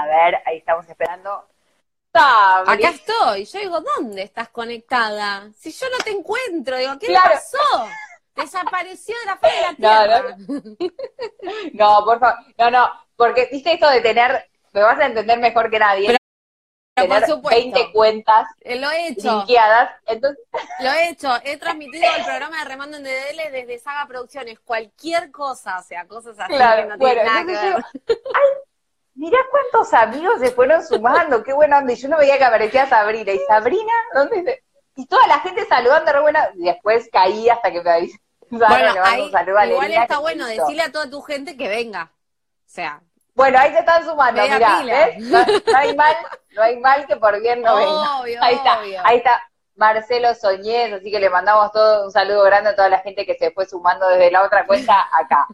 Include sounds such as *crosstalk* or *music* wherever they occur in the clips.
A ver, ahí estamos esperando. Sabri. Acá estoy. Yo digo, ¿dónde estás conectada? Si yo no te encuentro, digo, ¿qué Claro. le pasó? Desapareció de la faz de la No, tierra. *laughs* No, por favor. No, no, porque viste esto de tener, me vas a entender mejor que nadie, Pero- tener por supuesto. 20 cuentas Eh, Lo he hecho, linkeadas. Entonces, *laughs* lo he hecho. He transmitido el programa de Remando en DDL desde Saga Producciones. Cualquier cosa, o sea, cosas así Claro, que no bueno, tienen nada que ver. Mirá cuántos amigos se fueron sumando, qué buena onda. Y yo no veía que aparecía Sabrina. ¿Y Sabrina? ¿Dónde se...? Y toda la gente saludando, re buena. Y después caí hasta que me avisó. *laughs* Bueno, ahí igual está bueno hizo. decirle a toda tu gente que venga. O sea, Bueno, ahí se están sumando, mirá. ¿ves? No, no hay mal, no hay mal que por bien no venga. obvio, Ahí está, obvio. ahí está Marcelo Soñez, así que le mandamos todo un saludo grande a toda la gente que se fue sumando desde la otra cuenta acá.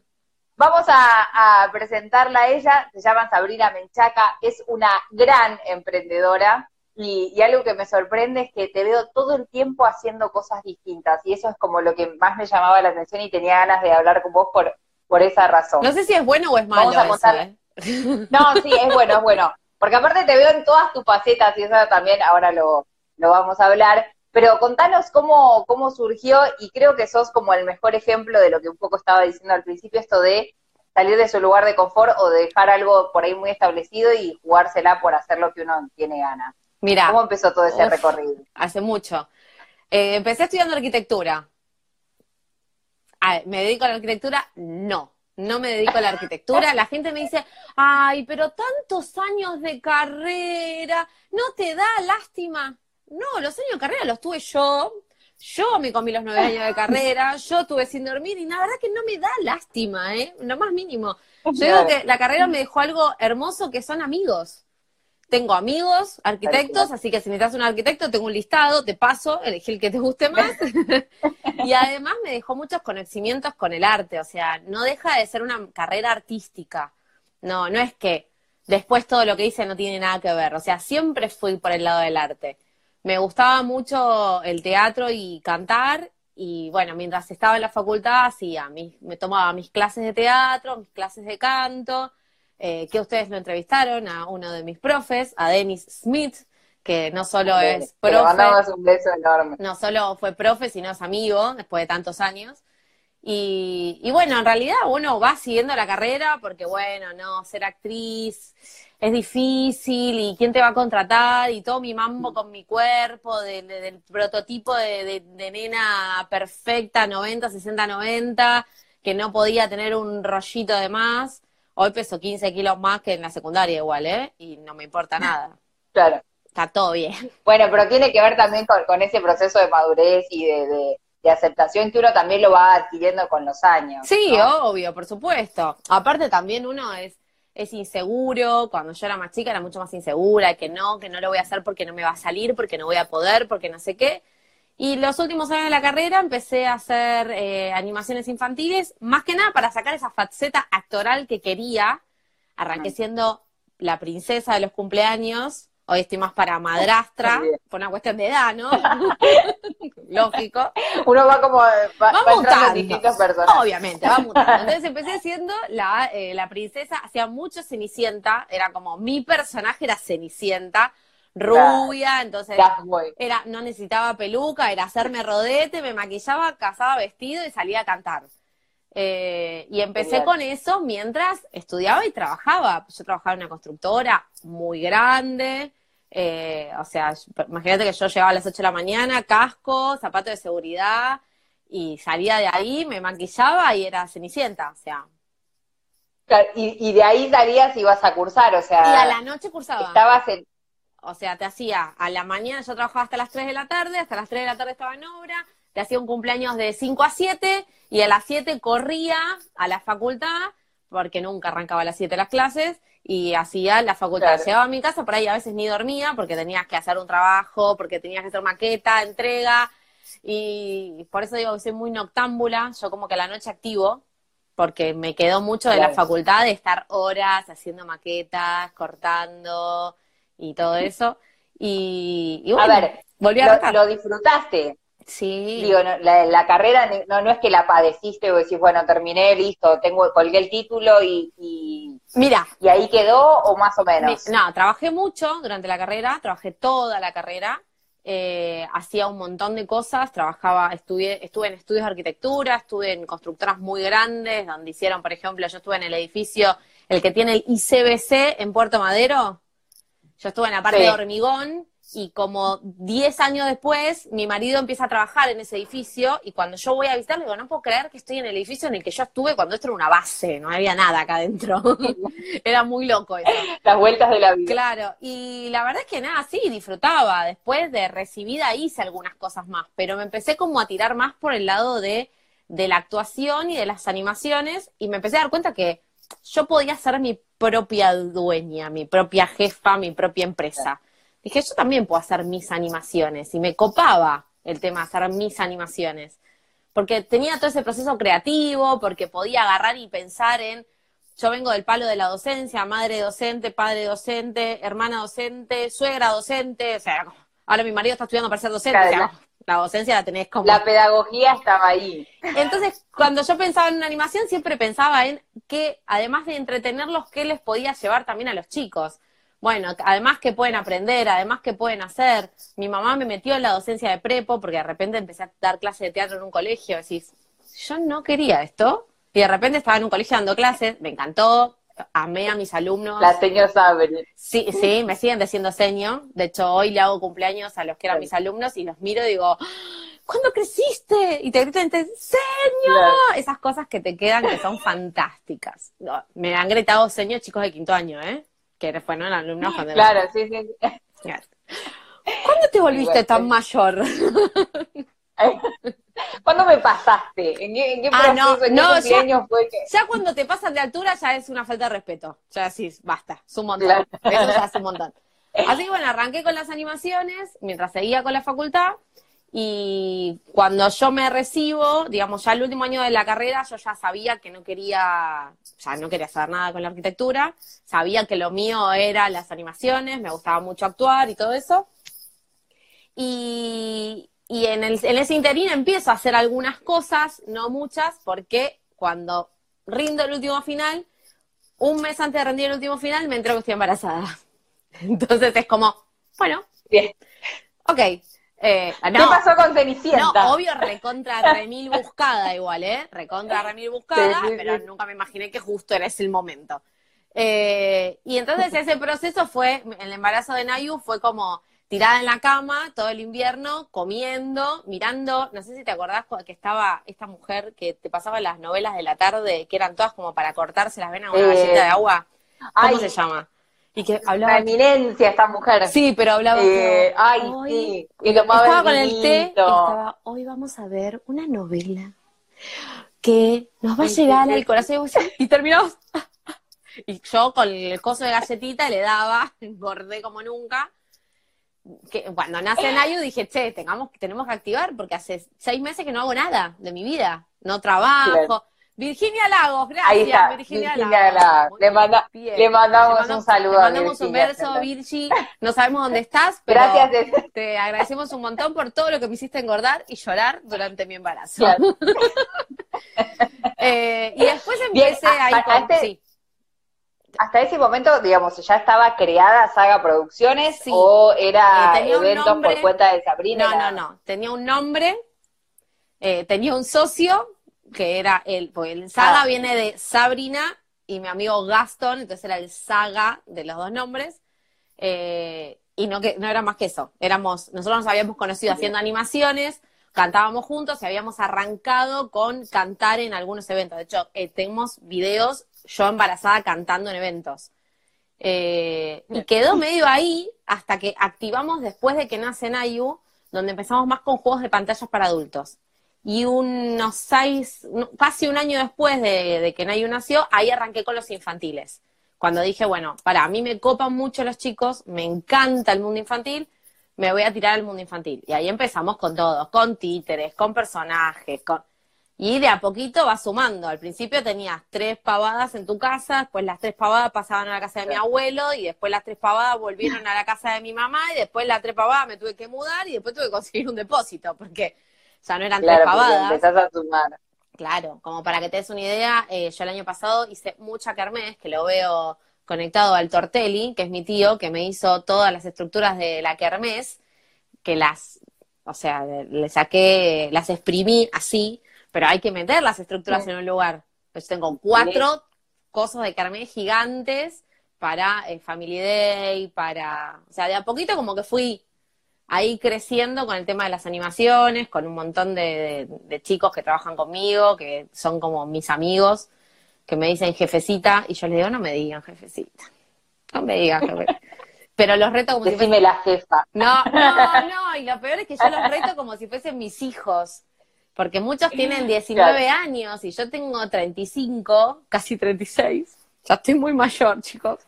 Vamos a, a presentarla a ella, se llama Sabrina Menchaca, es una gran emprendedora y, y algo que me sorprende es que te veo todo el tiempo haciendo cosas distintas y eso es como lo que más me llamaba la atención y tenía ganas de hablar con vos por, por esa razón. No sé si es bueno o es malo Vamos a eso, ¿eh? No, sí, es bueno, es bueno. Porque aparte te veo en todas tus facetas y eso también ahora lo, lo vamos a hablar. Pero contanos cómo, cómo surgió y creo que sos como el mejor ejemplo de lo que un poco estaba diciendo al principio, esto de salir de su lugar de confort o de dejar algo por ahí muy establecido y jugársela por hacer lo que uno tiene ganas. Mira, ¿Cómo empezó todo ese Uf. recorrido? hace mucho. Eh, empecé estudiando arquitectura. Ah, ¿Me dedico a la arquitectura? No, no me dedico a la arquitectura. La gente me dice, ay, pero tantos años de carrera, ¿no te da lástima? No, los años de carrera los tuve yo. Yo me comí los nueve años de *laughs* carrera, yo estuve sin dormir y la verdad que no me da lástima, ¿eh? Lo más mínimo. Yo digo que la carrera me dejó algo hermoso que son amigos. Tengo amigos, arquitectos, así que si necesitas un arquitecto, tengo un listado, te paso, elegí el que te guste más. *laughs* y además me dejó muchos conocimientos con el arte, o sea, no deja de ser una carrera artística. No, no es que después todo lo que hice no tiene nada que ver, o sea, siempre fui por el lado del arte. Me gustaba mucho el teatro y cantar, y bueno, mientras estaba en la facultad, hacía mis, me tomaba mis clases de teatro, mis clases de canto, eh, que ustedes lo entrevistaron a uno de mis profes, a Dennis Smith, que no solo es profe, un beso enorme. no solo fue profe, sino es amigo después de tantos años. Y, y bueno, en realidad uno va siguiendo la carrera porque, bueno, no, ser actriz es difícil y quién te va a contratar y todo mi mambo con mi cuerpo, de- de- del prototipo de, de- nena perfecta, 90, 60, 90, que no podía tener un rollito de más. Hoy peso 15 kilos más que en la secundaria igual, ¿eh? Y no me importa nada. *laughs* Claro. Está todo bien. Bueno, pero tiene que ver también con, con ese proceso de madurez y de, de- de aceptación que uno también lo va adquiriendo con los años. Sí, ¿no? obvio, por supuesto. Aparte también uno es, es inseguro, cuando yo era más chica era mucho más insegura, que no, que no lo voy a hacer porque no me va a salir, porque no voy a poder, porque no sé qué. Y los últimos años de la carrera empecé a hacer eh, animaciones infantiles, más que nada para sacar esa faceta actoral que quería. Arranqué siendo la princesa de los cumpleaños, hoy estoy más para madrastra, por una cuestión de edad, ¿no? *laughs* Lógico. Uno va como, va, Va va mutando. distintos personajes. Obviamente, va mutando. Entonces empecé siendo la, eh, la princesa, hacía mucho Cenicienta, era como mi personaje era Cenicienta, rubia, entonces era, no necesitaba peluca, era hacerme rodete, me maquillaba, cazaba vestido y salía a cantar. Eh, y empecé Genial. con eso mientras estudiaba y trabajaba. Yo trabajaba en una constructora muy grande, eh, o sea, imagínate que yo llegaba a las 8 de la mañana, casco, zapato de seguridad, y salía de ahí, me maquillaba y era cenicienta, o sea. Claro, Y, y de ahí salías y ibas a cursar, o Y sea, a la noche cursaba. estabas en... O sea, te hacía a la mañana, yo trabajaba hasta las 3 de la tarde, hasta las 3 de la tarde estaba en obra, te hacía un cumpleaños de 5 a 7 y a las 7 corría a la facultad, porque nunca arrancaba a las 7 las clases, y hacía la facultad. Claro. Llegaba a mi casa, por ahí a veces ni dormía, porque tenías que hacer un trabajo, porque tenías que hacer maqueta, entrega, y por eso digo que soy muy noctámbula, yo como que a la noche activo, porque me quedó mucho de la facultad de estar horas haciendo maquetas, cortando y todo eso. Y, y A bueno, ver, volví a lo, lo disfrutaste. Sí. Digo, no, la, la carrera no, no es que la padeciste o decís, bueno, terminé, listo, tengo, colgué el título y, y Mira. ¿Y ahí quedó o más o menos? no, trabajé mucho durante la carrera, trabajé toda la carrera, eh, hacía un montón de cosas, trabajaba, estudié, estuve en estudios de arquitectura, estuve en constructoras muy grandes, donde hicieron, por ejemplo, yo estuve en el edificio, el que tiene el ICBC en Puerto Madero, yo estuve en la parte de hormigón, y como 10 años después, mi marido empieza a trabajar en ese edificio y cuando yo voy a visitarlo, digo, no puedo creer que estoy en el edificio en el que yo estuve cuando esto era una base, no había nada acá adentro. *laughs* era muy loco eso. Las vueltas de la vida. Claro, y la verdad es que nada, sí, disfrutaba. Después de recibida hice algunas cosas más, pero me empecé como a tirar más por el lado de, de la actuación y de las animaciones y me empecé a dar cuenta que yo podía ser mi propia dueña, mi propia jefa, mi propia empresa dije, yo también puedo hacer mis animaciones. Y me copaba el tema de hacer mis animaciones. Porque tenía todo ese proceso creativo, porque podía agarrar y pensar en, yo vengo del palo de la docencia, madre docente, padre docente, hermana docente, suegra docente, o sea, ahora mi marido está estudiando para ser docente, o sea, la docencia la tenés como... La pedagogía estaba ahí. Entonces, cuando yo pensaba en una animación, siempre pensaba en que, además de entretenerlos, ¿qué les podía llevar también a los chicos? Bueno, además que pueden aprender, además que pueden hacer. Mi mamá me metió en la docencia de prepo porque de repente empecé a dar clases de teatro en un colegio. Decís, yo no quería esto. Y de repente estaba en un colegio dando clases, me encantó, amé a mis alumnos. La señor sabe. Sí, sí, me siguen diciendo señor. De hecho, hoy le hago cumpleaños a los que eran mis alumnos y los miro y digo, ¿cuándo creciste? Y te gritan, señor. Esas cosas que te quedan que son fantásticas. Me han gritado señor chicos de quinto año, ¿eh? Que eres bueno el alumno cuando Claro, sí, sí. *laughs* ¿Cuándo te volviste tan mayor? *laughs* ¿Cuándo me pasaste? ¿En qué, en qué ah, no, no, ya, fue que... Ya cuando te pasan de altura ya es una falta de respeto. Ya sí, basta, es un montón. Eso ya es un montón. *laughs* Así que bueno, arranqué con las animaciones mientras seguía con la facultad y cuando yo me recibo, digamos, ya el último año de la carrera, yo ya sabía que no quería, ya no quería hacer nada con la arquitectura, sabía que lo mío era las animaciones, me gustaba mucho actuar y todo eso. Y, y en, el, en ese interín empiezo a hacer algunas cosas, no muchas, porque cuando rindo el último final, un mes antes de rendir el último final, me entero que estoy embarazada. *laughs* Entonces es como, bueno, bien. Ok, eh, ¿Qué pasó con Cenicienta? No, obvio, recontra *laughs* remil buscada igual, ¿eh? Recontra remil buscada, pero nunca me imaginé que justo era ese el momento. Eh, y entonces ese proceso fue, el embarazo de Nayu fue como tirada en la cama todo el invierno, comiendo, mirando, no sé si te acordás que estaba esta mujer que te pasaba las novelas de la tarde, que eran todas como para cortarse las venas con una galleta de agua. ¿Cómo se llama? Y que hablaba. La eminencia esta mujer. Sí, pero hablaba. Eh, ay, sí. Y estaba con el té. Estaba, hoy vamos a ver una novela que nos va a llegar al corazón. Y terminamos. Y yo con el coso de galletita le daba, engordé como nunca. Que cuando nace Nayu dije, che, tengamos, tenemos que activar porque hace seis meses que no hago nada de mi vida. No trabajo. Virginia Lagos, gracias, Virginia, Lagos. Le, le, mandamos un saludo. Le mandamos un beso, Virgi. No sabemos dónde estás, pero gracias. te agradecemos un montón por todo lo que me hiciste engordar y llorar durante mi embarazo. *laughs* eh, y después empecé ahí con... Este, sí. Hasta ese momento, digamos, ya estaba creada Saga Producciones o era eh, eventos por cuenta de Sabrina. No, no, no. Tenía un nombre, eh, tenía un socio que era el, porque el Saga ah. viene de Sabrina y mi amigo Gaston, entonces era el Saga de los dos nombres. Eh, y no, que, no era más que eso. Éramos, nosotros nos habíamos conocido haciendo animaciones, cantábamos juntos y habíamos arrancado con cantar en algunos eventos. De hecho, eh, tenemos videos yo embarazada cantando en eventos. Eh, y quedó medio ahí hasta que activamos después de que nace Nayu, donde empezamos más con juegos de pantallas para adultos y unos seis, casi un año después de, que Nayu nació, ahí arranqué con los infantiles. Cuando dije, bueno, para a mí me copan mucho los chicos, me encanta el mundo infantil, me voy a tirar al mundo infantil. Y ahí empezamos con todo, con títeres, con personajes, con... Y de a poquito va sumando. Al principio tenías tres pavadas en tu casa, después las tres pavadas pasaban a la casa de mi abuelo, y después las tres pavadas volvieron a la casa de mi mamá, y después las tres pavadas me tuve que mudar, y después tuve que conseguir un depósito, porque ya no eran tres pavadas. Empezás a sumar. Claro, como para que te des una idea, eh, yo el año pasado hice mucha kermés, que lo veo conectado al Tortelli, que es mi tío, que me hizo todas las estructuras de la kermés, que las, o sea, le saqué, las exprimí así, pero hay que meter las estructuras en un lugar. Pues tengo cuatro cosas de kermés gigantes para el Family Day, para, o sea, de a poquito como que fui ahí creciendo con el tema de las animaciones, con un montón de, chicos que trabajan conmigo, que son como mis amigos, que me dicen jefecita, y yo les digo, no me digan jefecita, no me digan jefecita. Pero los reto como si fuesen... la jefa. No, no, no, y lo peor es que yo los reto como si fuesen mis hijos. Porque muchos tienen 19 años y yo tengo 35, casi 36. Ya estoy muy mayor, chicos.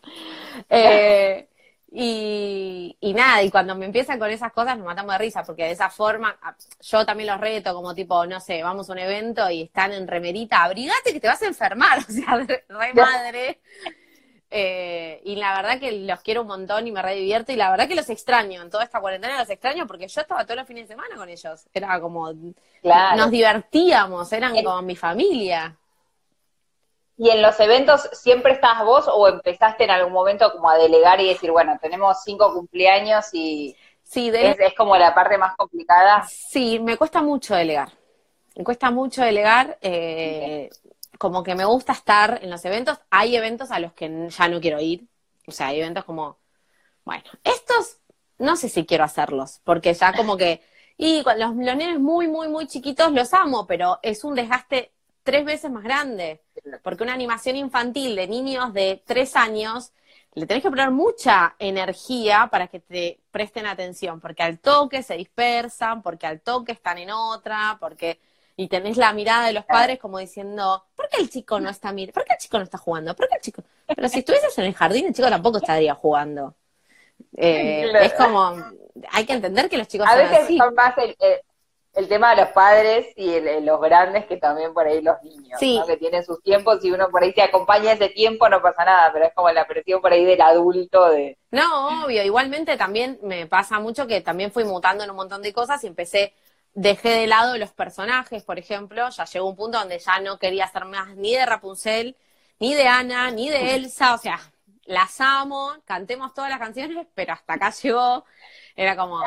Eh, y, nada, y cuando me empiezan con esas cosas nos matamos de risa, porque de esa forma yo también los reto, como tipo, no sé, vamos a un evento y están en remerita, abrigate que te vas a enfermar, *laughs* o sea, re, madre. Eh, y la verdad que los quiero un montón y me re divierto, y la verdad que los extraño, en toda esta cuarentena los extraño porque yo estaba todos los fines de semana con ellos, era como, nos divertíamos, eran como mi familia. ¿Y en los eventos siempre estás vos o empezaste en algún momento como a delegar y decir, bueno, tenemos cinco cumpleaños y sí, es, como la parte más complicada? Sí, me cuesta mucho delegar. Me cuesta mucho delegar. Eh, como que me gusta estar en los eventos. Hay eventos a los que ya no quiero ir. O sea, hay eventos como, bueno, estos no sé si quiero hacerlos, porque ya como que, y los, los nenes muy, muy, muy chiquitos los amo, pero es un desgaste tres veces más grande. Porque una animación infantil de niños de tres años, le tenés que poner mucha energía para que te presten atención, porque al toque se dispersan, porque al toque están en otra, porque y tenés la mirada de los padres como diciendo, ¿por qué el chico no está mirando? ¿Por qué el chico no está jugando? ¿Por qué el chico? Pero si estuvieses en el jardín, el chico tampoco estaría jugando. Eh, es como, hay que entender que los chicos a veces son más el, el tema de los padres y los grandes que también por ahí los niños, que tienen sus tiempos y uno por ahí se acompaña ese tiempo no pasa nada, pero es como la presión por ahí del adulto de... No, obvio, igualmente también me pasa mucho que también fui mutando en un montón de cosas y empecé, dejé de lado los personajes, por ejemplo, ya llegó un punto donde ya no quería hacer más ni de Rapunzel, ni de Ana, ni de Elsa, o sea, las amo, cantemos todas las canciones, pero hasta acá llegó. Era como,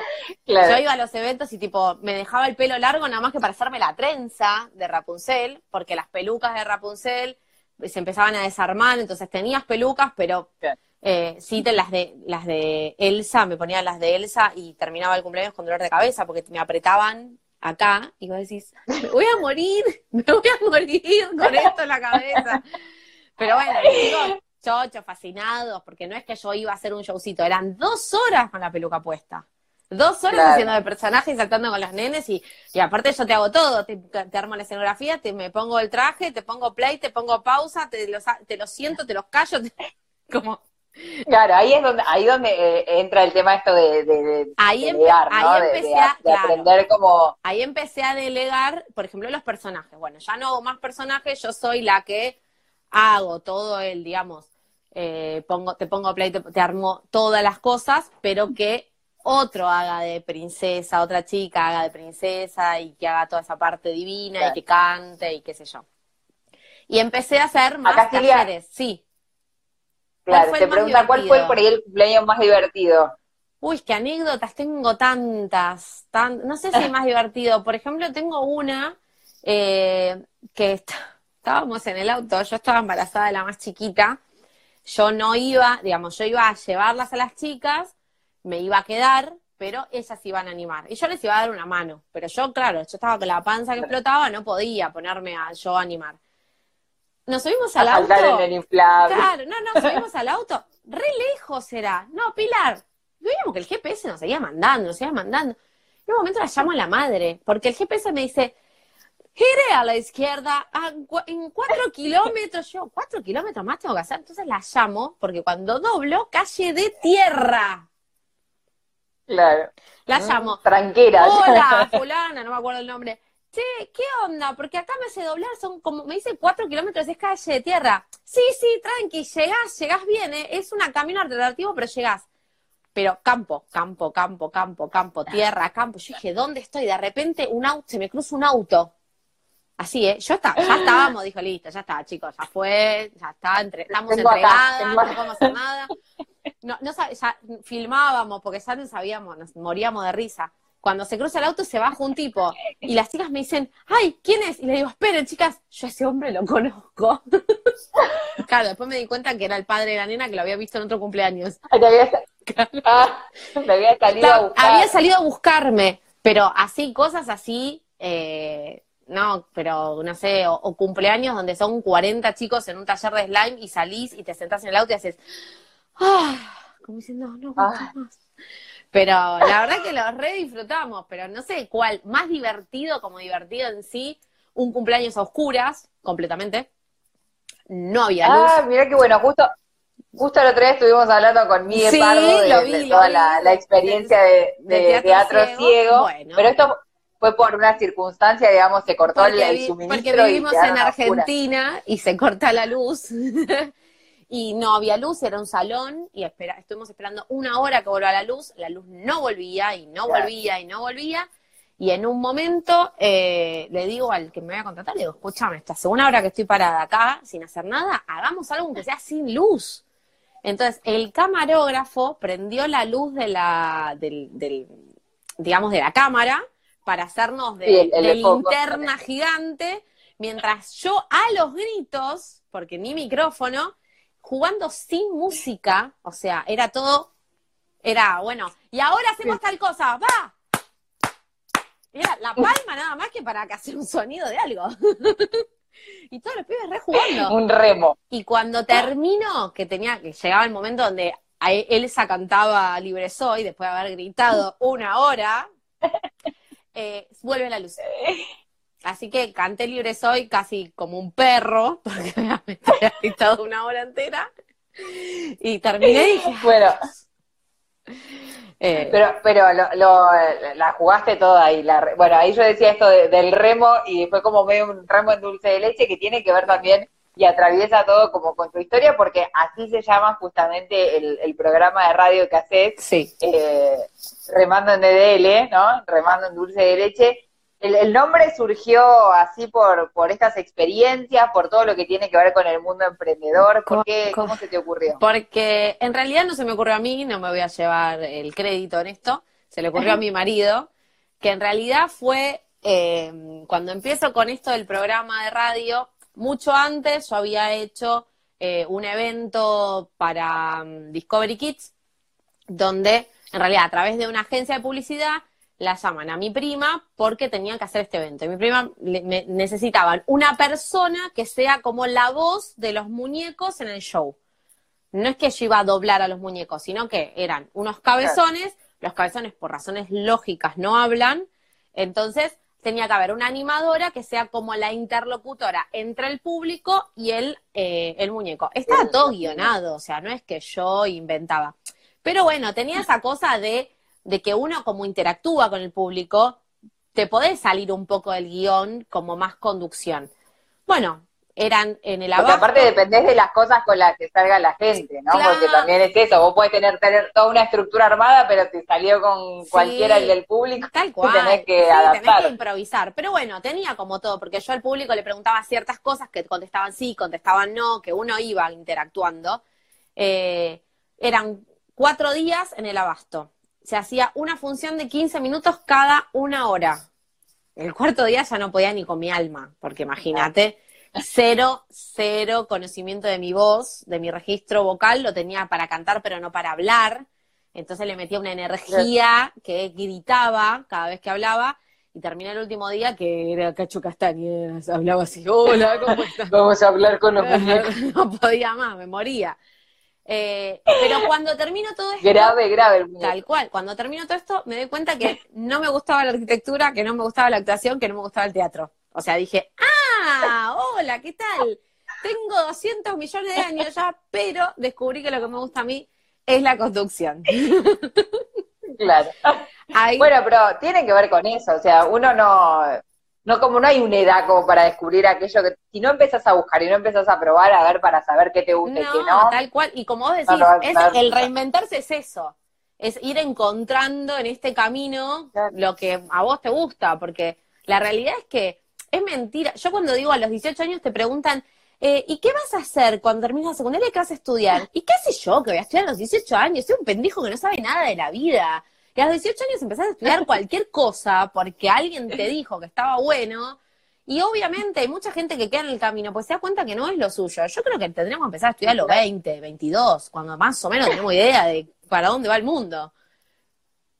yo iba a los eventos y tipo, me dejaba el pelo largo nada más que para hacerme la trenza de Rapunzel, porque las pelucas de Rapunzel se empezaban a desarmar, entonces tenías pelucas, pero eh, sí te las de las de Elsa, me ponía las de Elsa y terminaba el cumpleaños con dolor de cabeza porque me apretaban acá y vos decís, me voy a morir, *laughs* me voy a morir con esto en la cabeza. Pero bueno, digo, chochos, fascinados, porque no es que yo iba a hacer un showcito, eran dos horas con la peluca puesta. Dos horas haciendo de personaje y saltando con las nenes y, y aparte yo te hago todo, te, armo la escenografía, te me pongo el traje, te pongo play, te pongo pausa, te lo, te lo siento, te los callo, *laughs* como... Claro, ahí es donde, ahí donde eh, entra el tema esto de, de, ahí delegar, ahí empecé a, aprender como... Ahí empecé a delegar, por ejemplo, los personajes. Bueno, ya no hago más personajes, yo soy la que hago todo el, digamos, eh, pongo, te pongo play, te, armo todas las cosas, pero que otro haga de princesa, otra chica haga de princesa y que haga toda esa parte divina y que cante y qué sé yo. Y empecé a hacer más talleres, sí. Claro, te pregunta cuál fue por ahí el cumpleaños más divertido. Uy, qué anécdotas, tengo tantas, tan, no sé si es más *laughs* divertido. Por ejemplo, tengo una eh, que estábamos en el auto, yo estaba embarazada de la más chiquita, yo no iba, digamos, yo iba a llevarlas a las chicas, me iba a quedar, pero ellas iban a animar. Y yo les iba a dar una mano. Pero yo, claro, yo estaba con la panza que explotaba, no podía ponerme a yo animar. Nos subimos al auto. Claro, no, no, *laughs* subimos al auto. Re lejos era. No, Pilar. Veíamos que el GPS nos seguía mandando, nos seguía mandando. En un momento la llamo a la madre, porque el GPS me dice, gire a la izquierda en cuatro *laughs* kilómetros. Yo, cuatro kilómetros más tengo que hacer. Entonces la llamo, porque cuando doblo, calle de tierra. Claro. La mm, llamo. Tranquila. *laughs* Hola, fulana, no me acuerdo el nombre. Che, ¿qué onda? Porque acá me hace doblar, son como, me dice cuatro kilómetros, es calle de tierra. Sí, sí, tranqui, llegás, llegás bien, ¿eh? es un camino alternativo, pero llegás. Pero campo, campo, campo, campo, campo, tierra, campo. Yo dije, ¿dónde estoy? De repente un auto, se me cruza un auto Así, ¿eh? Yo está, ya estábamos, dijo, listo, ya está, chicos, ya fue, ya está, entre, estamos Tengo acá, entregadas, tengo no acá. podemos hacer nada. No, no ya filmábamos, porque ya no sabíamos, nos moríamos de risa. Cuando se cruza el auto se baja un tipo y las chicas me dicen, ay, ¿quién es? Y le digo, esperen, chicas, yo a ese hombre lo conozco. *laughs* claro, después me di cuenta que era el padre de la nena que lo había visto en otro cumpleaños. *laughs* Ah, te había salido a buscar. había salido a buscarme, pero así, cosas así, eh, no, pero no sé, o, o cumpleaños donde son 40 chicos en un taller de slime y salís y te sentás en el auto y haces, ah, como diciendo, no, no Ah. más. Pero la verdad que lo re disfrutamos, pero no sé cuál, más divertido como divertido en sí, un cumpleaños a oscuras, completamente. No había luz. Ah, mira qué bueno, justo, justo el otro día estuvimos hablando con Miguel Sí, Pardo de, vi, toda la, la experiencia de, De de teatro teatro, ciego. ciego, Bueno. pero esto fue por una circunstancia, digamos, se cortó el, porque, el suministro porque vivimos y en oscuras. Argentina y se corta la luz. *laughs* y no había luz, era un salón y espera, estuvimos esperando una hora que vuelva la luz. La luz no volvía y no Claro. volvía y no volvía. Y en un momento eh, le digo al que me voy a contratar, le digo, escúchame, esta segunda hora que estoy parada acá sin hacer nada, hagamos algo que sea sin luz. Entonces, el camarógrafo prendió la luz de la, del, del, digamos, de la cámara para hacernos de, Sí, el- el de foco. linterna gigante, mientras yo a los gritos, porque ni micrófono, jugando sin música, o sea, era todo, era, bueno, y ahora hacemos tal cosa, va. Era la palma nada más que para que hacer un sonido de algo. *laughs* y todos los pibes re jugando. Un remo. Y cuando terminó, que tenía, que llegaba el momento donde Elsa cantaba Libre Soy, después de haber gritado una hora, eh, vuelve la luz. Así que canté Libre Soy casi como un perro, *laughs* porque obviamente había gritado una hora entera. Y terminé y dije, Bueno, eh, pero, pero lo, lo- la jugaste toda ahí. La, bueno, ahí yo decía esto de- del remo y fue como medio un remo en dulce de leche que tiene que ver también y atraviesa todo como con tu historia porque así se llama justamente el, el programa de radio que haces, sí. eh, Remando en DDL, ¿no? Remando en dulce de leche. El, el nombre surgió así por, por estas experiencias, por todo lo que tiene que ver con el mundo emprendedor. ¿Por qué? ¿Cómo se te ocurrió? Porque en realidad no se me ocurrió a mí, no me voy a llevar el crédito en esto, se le ocurrió a mi marido, que en realidad fue eh, cuando empiezo con esto del programa de radio, mucho antes yo había hecho eh, un evento para mm, Discovery Kids, donde en realidad a través de una agencia de publicidad la llaman a mi prima porque tenían que hacer este evento. Y mi prima le- me- necesitaban una persona que sea como la voz de los muñecos en el show. No es que yo iba a doblar a los muñecos, sino que eran unos cabezones, los cabezones por razones lógicas no hablan, entonces tenía que haber una animadora que sea como la interlocutora entre el público y el, eh, el muñeco. Estaba todo guionado, o sea, no es que yo inventaba. Pero bueno, tenía esa cosa de, de que uno como interactúa con el público, te podés salir un poco del guion como más conducción. Bueno, eran en el Porque abasto. aparte dependés de las cosas con las que salga la gente, ¿no? Claro. Porque también es eso, vos podés tener, tener toda una estructura armada, pero si salió con Sí. cualquiera el del público, Tal *laughs* cual. tenés que sí, adaptar. tenés que improvisar. Pero bueno, tenía como todo, porque yo al público le preguntaba ciertas cosas que contestaban sí, contestaban no, que uno iba interactuando. Eh, eran cuatro días en el abasto. Se hacía una función de 15 minutos cada una hora. El cuarto día ya no podía ni con mi alma, porque imagínate, cero, cero conocimiento de mi voz, de mi registro vocal, lo tenía para cantar, pero no para hablar. Entonces le metía una energía que gritaba cada vez que hablaba. Y terminé el último día que era Cacho Castañeras, hablaba así, hola, ¿cómo *laughs* estás? Vamos a hablar con los *laughs* muñecos. no podía más, me moría. Eh, pero cuando termino todo esto, Grave, grave. Tal cual. Cuando termino todo esto, me doy cuenta que no me gustaba la arquitectura, que no me gustaba la actuación, que no me gustaba el teatro. O sea, dije, ¡ah! ¡Hola! ¿Qué tal? Tengo 200 millones de años ya, pero descubrí que lo que me gusta a mí es la construcción. Claro. Ahí, Bueno, pero tiene que ver con eso, o sea, uno no, no como no hay una edad como para descubrir aquello que, si no empezás a buscar y no empezás a probar a ver para saber qué te gusta y qué no, no, tal cual. Y como vos decís, No es, el reinventarse es eso. Es ir encontrando en este camino Claro. lo que a vos te gusta, porque la realidad es que es mentira. Yo cuando digo a los 18 años te preguntan, eh, ¿y qué vas a hacer cuando termines la secundaria qué vas a estudiar? ¿Y qué sé yo que voy a estudiar a los 18 años? Soy un pendejo que no sabe nada de la vida. Y a los 18 años empezás a estudiar cualquier cosa porque alguien te dijo que estaba bueno. Y obviamente hay mucha gente que queda en el camino, pues se da cuenta que no es lo suyo. Yo creo que tendríamos que empezar a estudiar a los 20, 22, cuando más o menos tenemos idea de para dónde va el mundo.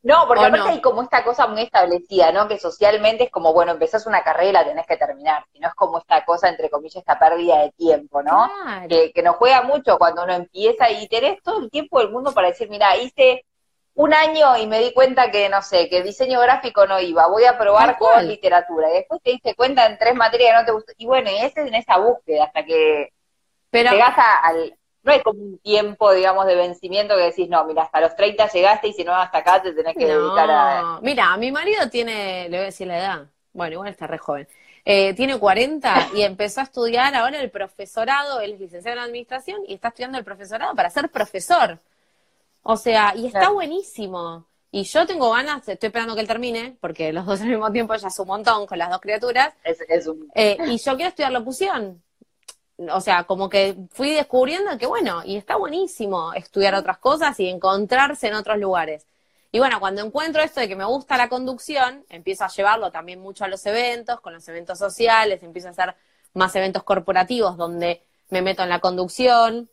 No, porque aparte hay como esta cosa muy establecida, ¿no? Que socialmente es como, bueno, empezás una carrera y la tenés que terminar. Y no es como esta cosa, entre comillas, esta pérdida de tiempo, ¿no? Que, que nos juega mucho cuando uno empieza y tenés todo el tiempo del mundo para decir, mira, hice un año y me di cuenta que, no sé, que diseño gráfico no iba, voy a probar con literatura. Y después te diste cuenta en tres materias que no te gustó. Y bueno, y ese es en esa búsqueda hasta que Pero, llegás al... No hay como un tiempo, digamos, de vencimiento que decís, no, mira, hasta los 30 llegaste y si no, hasta acá te tenés que dedicar a... Mira, mi marido tiene, le voy a decir la edad, bueno, igual está re joven. Eh, tiene 40 y empezó a estudiar ahora el profesorado, él es licenciado en administración y está estudiando el profesorado para ser profesor. O sea, y está buenísimo. Y yo tengo ganas, estoy esperando que él termine, porque los dos al mismo tiempo ya es un montón con las dos criaturas. Es, un... Eh, y yo quiero estudiar locución. O sea, como que fui descubriendo que bueno, y está buenísimo estudiar otras cosas y encontrarse en otros lugares. Y bueno, cuando encuentro esto de que me gusta la conducción, empiezo a llevarlo también mucho a los eventos, con los eventos sociales, empiezo a hacer más eventos corporativos donde me meto en la conducción,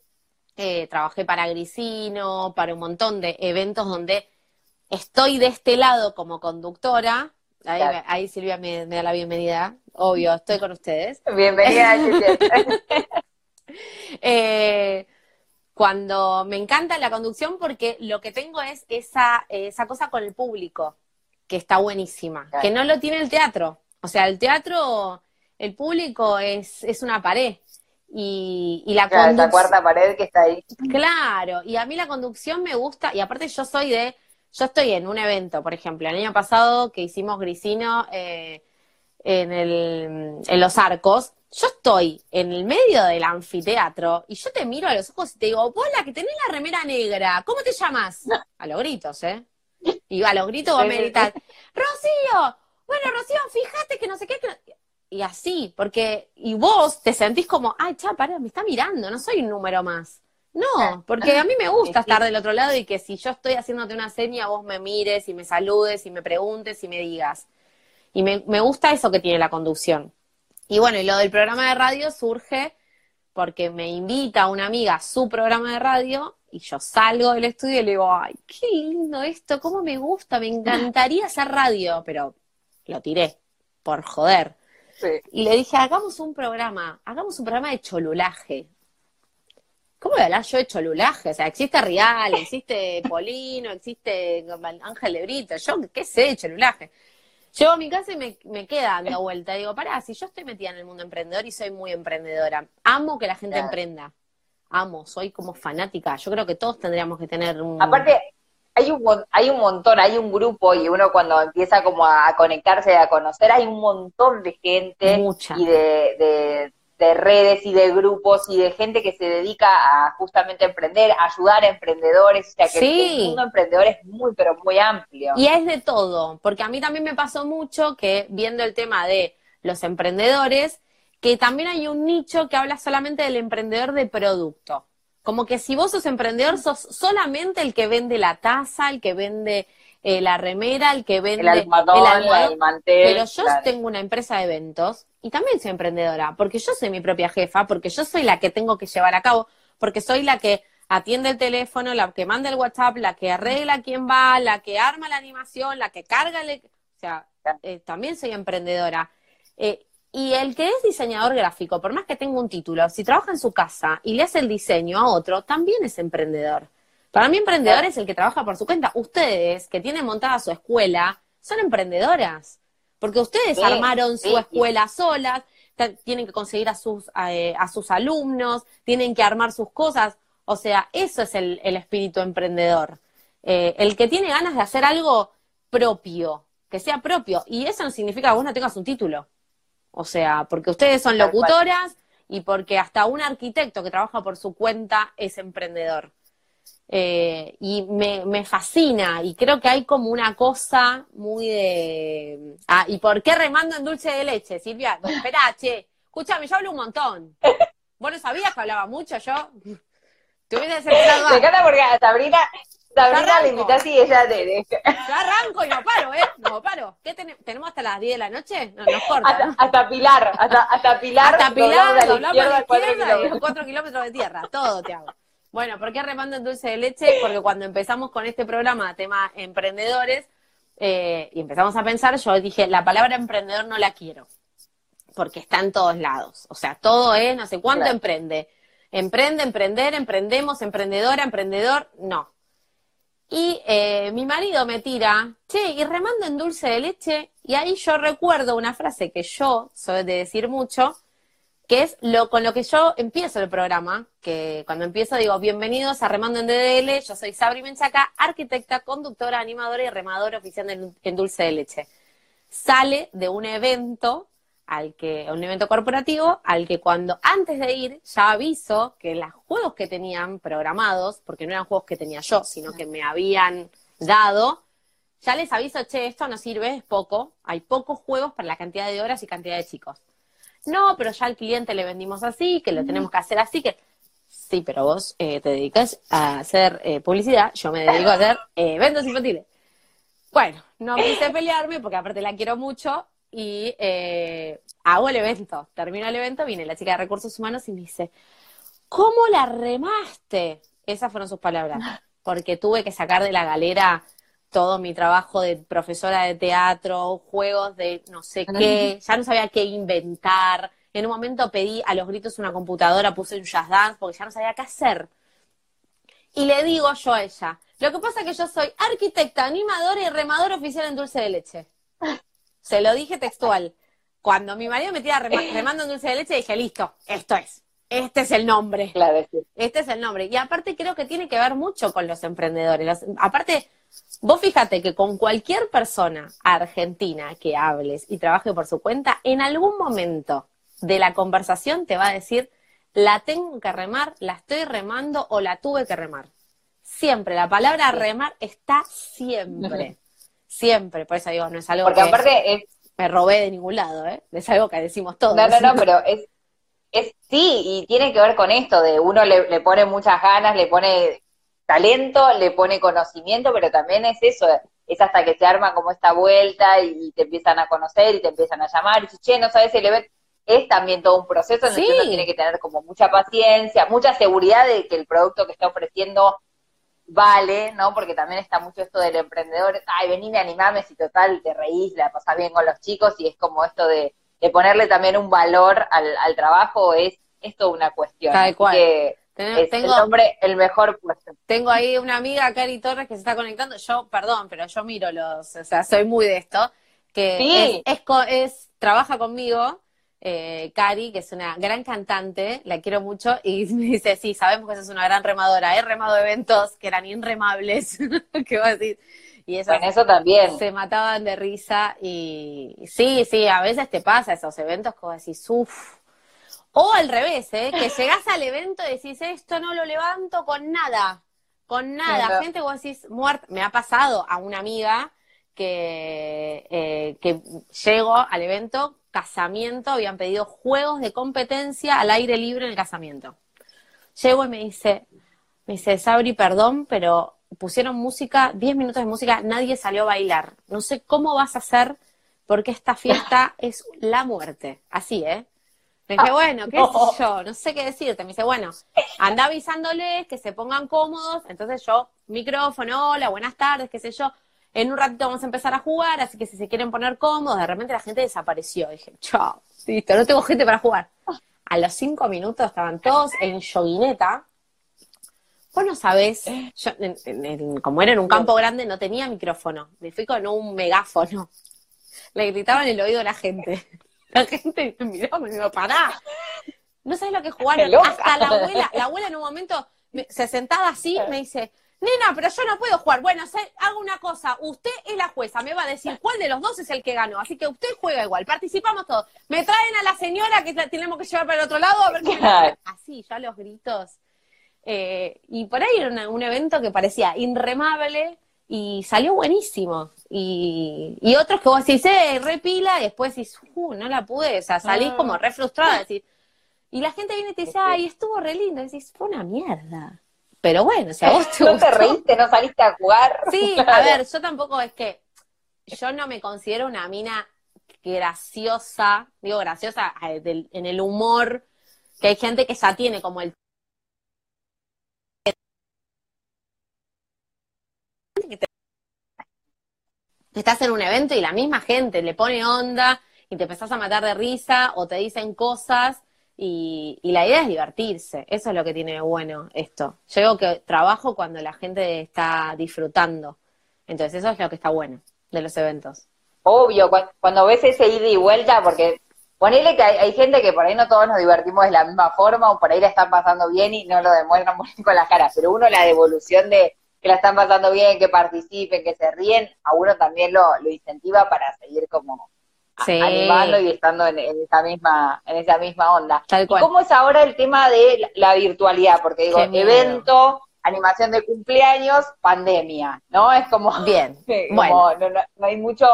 eh, trabajé para Grisino, para un montón de eventos donde estoy de este lado como conductora. Ahí, Silvia me, da la bienvenida, obvio, estoy con ustedes. *laughs* Bienvenida, *laughs* eh, cuando me encanta la conducción porque lo que tengo es esa, esa cosa con el público, que está buenísima, que no lo tiene el teatro. O sea, el teatro, el público es, es una pared. Y, y la claro, cuarta pared que está ahí. Claro, y a mí la conducción me gusta, y aparte yo soy de, yo estoy en un evento, por ejemplo, el año pasado que hicimos Grisino eh, en, el, en los arcos, yo estoy en el medio del anfiteatro y yo te miro a los ojos y te digo, vos la que tenés la remera negra, ¿cómo te llamas? A los gritos, ¿eh? Y a los gritos vos me gritas, Rocío, bueno, Rocío, fíjate que no sé qué, y así, porque, y vos te sentís como, ay, cha, me está mirando, no soy un número más. No, porque a mí me gusta estar del otro lado y que si yo estoy haciéndote una seña, vos me mires y me saludes y me preguntes y me digas. Y me, me gusta eso que tiene la conducción. Y bueno, y lo del programa de radio surge porque me invita una amiga a su programa de radio y yo salgo del estudio y le digo, ay, qué lindo esto, cómo me gusta, me encantaría hacer radio, pero lo tiré, por joder. Y le dije, hagamos un programa, hagamos un programa de cholulaje. ¿Cómo voy a hablar yo de cholulaje? O sea, existe Real, existe Polino, existe Ángel de Brito, yo qué sé de cholulaje. Llego a mi casa y me, me queda dando vuelta. Digo, pará, si yo estoy metida en el mundo emprendedor y soy muy emprendedora, amo que la gente emprenda. Amo, soy como fanática. Yo creo que todos tendríamos que tener un... Aparte, hay un, hay un montón, hay un grupo y uno cuando empieza como a conectarse, a conocer, hay un montón de gente y de, de, redes y de grupos y de gente que se dedica a justamente emprender, a ayudar a emprendedores, o sea que el mundo emprendedor es muy, pero muy amplio. Y es de todo, porque a mí también me pasó mucho que viendo el tema de los emprendedores, que también hay un nicho que habla solamente del emprendedor de producto. Como que si vos sos emprendedor, sos solamente el que vende la taza, el que vende eh, la remera, el que vende el almohadón, el, mantel. Pero yo tengo una empresa de eventos y también soy emprendedora, porque yo soy mi propia jefa, porque yo soy la que tengo que llevar a cabo, porque soy la que atiende el teléfono, la que manda el WhatsApp, la que arregla quién va, la que arma la animación, la que carga el... O sea, eh, también soy emprendedora. Eh, y el que es diseñador gráfico, por más que tenga un título, si trabaja en su casa y le hace el diseño a otro, también es emprendedor. Para mí emprendedor es el que trabaja por su cuenta. Ustedes, que tienen montada su escuela, son emprendedoras. Porque ustedes armaron su escuela solas, tienen que conseguir a sus, eh, a, sus alumnos, tienen que armar sus cosas. O sea, eso es el, espíritu emprendedor. Eh, el que tiene ganas de hacer algo propio, que sea propio. Y eso no significa que vos no tengas un título. O sea, porque ustedes son locutoras y porque hasta un arquitecto que trabaja por su cuenta es emprendedor. Eh, y me, me, fascina y creo que hay como una cosa muy de... Ah, ¿y por qué remando en dulce de leche, Silvia? Espera, che, escúchame, yo hablo un montón. ¿Vos no sabías que hablaba mucho yo? Te hubiera Me encanta porque a Sabrina, Sabrina le invitás y ella te Yo arranco y no paro, ¿eh? No paro. ¿Qué tenemos hasta las 10 de la noche? No, nos corta. Hasta, Pilar, hasta, hasta Pilar. Hasta Pilar, doblamos a la izquierda, y 4 kilómetros de tierra. Todo te hago. Bueno, ¿por qué remando en dulce de leche? Porque cuando empezamos con este programa, tema emprendedores, eh, y empezamos a pensar, yo dije, la palabra emprendedor no la quiero, porque está en todos lados. O sea, todo es, no sé cuánto emprende. Emprende, emprender, emprendemos, emprendedora, emprendedor, no. Y eh, mi marido me tira, che, y remando en dulce de leche, y ahí yo recuerdo una frase que yo soy de decir mucho, que es lo con lo que yo empiezo el programa, que cuando empiezo digo, bienvenidos a Remando en DDL, yo soy Sabri Menchaca, arquitecta, conductora, animadora y remadora oficial en Dulce de Leche. Sale de un evento al que, un evento corporativo, al que cuando antes de ir ya aviso que los juegos que tenían programados, porque no eran juegos que tenía yo, sino que me habían dado, ya les aviso, che, esto no sirve, es poco, hay pocos juegos para la cantidad de horas y cantidad de chicos no, pero ya al cliente le vendimos así, que lo tenemos que hacer así, que sí, pero vos eh, te dedicas a hacer eh, publicidad, yo me dedico a hacer eh, eventos infantiles. Bueno, no quise pelearme porque aparte la quiero mucho y hago el evento. Termino el evento, viene la chica de recursos humanos y me dice, ¿cómo la remaste? Esas fueron sus palabras, porque tuve que sacar de la galera todo mi trabajo de profesora de teatro, juegos de no sé qué, ya no sabía qué inventar. En un momento pedí a los gritos una computadora, puse un jazz dance porque ya no sabía qué hacer. Y le digo yo a ella, lo que pasa es que yo soy arquitecta, animadora y remadora oficial en dulce de leche. Se lo dije textual. Cuando mi marido me tira *laughs* remando en dulce de leche, dije, listo, esto es. Este es el nombre. Claro, sí. Este es el nombre. Y aparte creo que tiene que ver mucho con los emprendedores. aparte, Vos fíjate que con cualquier persona argentina que hables y trabaje por su cuenta, en algún momento de la conversación te va a decir, la tengo que remar, la estoy remando o la tuve que remar. Siempre, la palabra remar está siempre. *laughs* Siempre, por eso digo, no es algo Porque aparte me robé de ningún lado, ¿eh? Es algo que decimos todos. No, no, no, pero es, es sí, y tiene que ver con esto de uno le, le pone muchas ganas, le pone talento, le pone conocimiento, pero también es eso, es hasta que se arma como esta vuelta y te empiezan a conocer y te empiezan a llamar y si, che, no sabes el evento, es también todo un proceso en el que uno tiene que tener como mucha paciencia, mucha seguridad de que el producto que está ofreciendo vale, ¿no? Porque también está mucho esto del emprendedor, ay, venime, animame, si total te reís, la pasás bien con los chicos y es como esto de, ponerle también un valor al, al trabajo, es, es toda una cuestión. Tal cual. Que, es tengo, el hombre el mejor puesto. Tengo ahí una amiga, Cari Torres, que se está conectando. Yo, perdón, pero yo miro los, o sea, soy muy de esto, que es, es, trabaja conmigo, eh, Cari, que es una gran cantante, la quiero mucho, y *laughs* me dice, sí, sabemos que es una gran remadora, he remado eventos que eran inremables, ¿qué va a decir? Y eso también. Se mataban de risa y sí, sí, a veces te pasa esos eventos como decís, uff, o al revés, ¿eh? que llegás al evento y decís, esto no lo levanto con nada, con nada. Gente, vos decís, muerta. Me ha pasado a una amiga que, eh, que llegó al evento, casamiento, habían pedido juegos de competencia al aire libre en el casamiento. Llego y me dice, me dice, Sabri, perdón, pero pusieron música, 10 minutos de música, nadie salió a bailar. No sé cómo vas a hacer porque esta fiesta *laughs* es la muerte. Así, ¿eh? Le dije, bueno, qué sé *laughs* yo, no sé qué decirte. Me dice, bueno, anda avisándoles que se pongan cómodos. Entonces yo, micrófono, hola, buenas tardes, qué sé yo. En un ratito vamos a empezar a jugar, así que si se quieren poner cómodos, de repente la gente desapareció. Dije, chao, listo, no tengo gente para jugar. A los cinco minutos estaban todos en yoguineta. Vos no sabés, yo, como era en un campo grande, no tenía micrófono. Me fui con un megáfono. Le gritaban en el oído a la gente. La gente me miró, me dijo, pará. No sabes lo que jugaron. Hasta la abuela, la abuela en un momento se sentaba así, me dice, nena, pero yo no puedo jugar. Bueno, hago una cosa, usted es la jueza, me va a decir cuál de los dos es el que ganó, así que usted juega igual, participamos todos. Me traen a la señora que tenemos que llevar para el otro lado a ver qué Así, ya los gritos. Eh, y por ahí era un evento que parecía inremable y salió buenísimo. Y, y otros que vos decís, eh, repila, y después decís, uh, no la pude, o sea, salís como re frustrada, decís, y la gente viene y te dice, ay, estuvo re lindo, y decís, fue una mierda. Pero bueno, o sea, vos *laughs* te No te reíste, no saliste a jugar. *laughs* Sí, *laughs* a ver, yo tampoco es que, yo no me considero una mina graciosa, digo graciosa en el humor, que hay gente que ya tiene como el estás en un evento y la misma gente le pone onda y te empezás a matar de risa o te dicen cosas y, la idea es divertirse. Eso es lo que tiene bueno esto. Yo digo que trabajo cuando la gente está disfrutando. Entonces eso es lo que está bueno de los eventos. Obvio, cuando, ves ese ida y vuelta, porque ponele que hay, gente que por ahí no todos nos divertimos de la misma forma o por ahí la están pasando bien y no lo demuestran *laughs* con las caras, pero uno la devolución de que la están pasando bien, que participen, que se ríen, a uno también lo, lo incentiva para seguir como animando y estando en, esa misma en esa misma onda. ¿Cómo es ahora el tema de la, virtualidad? Porque digo, evento, animación de cumpleaños, pandemia, ¿no? Es como, bien, *laughs* bueno. no, hay mucho...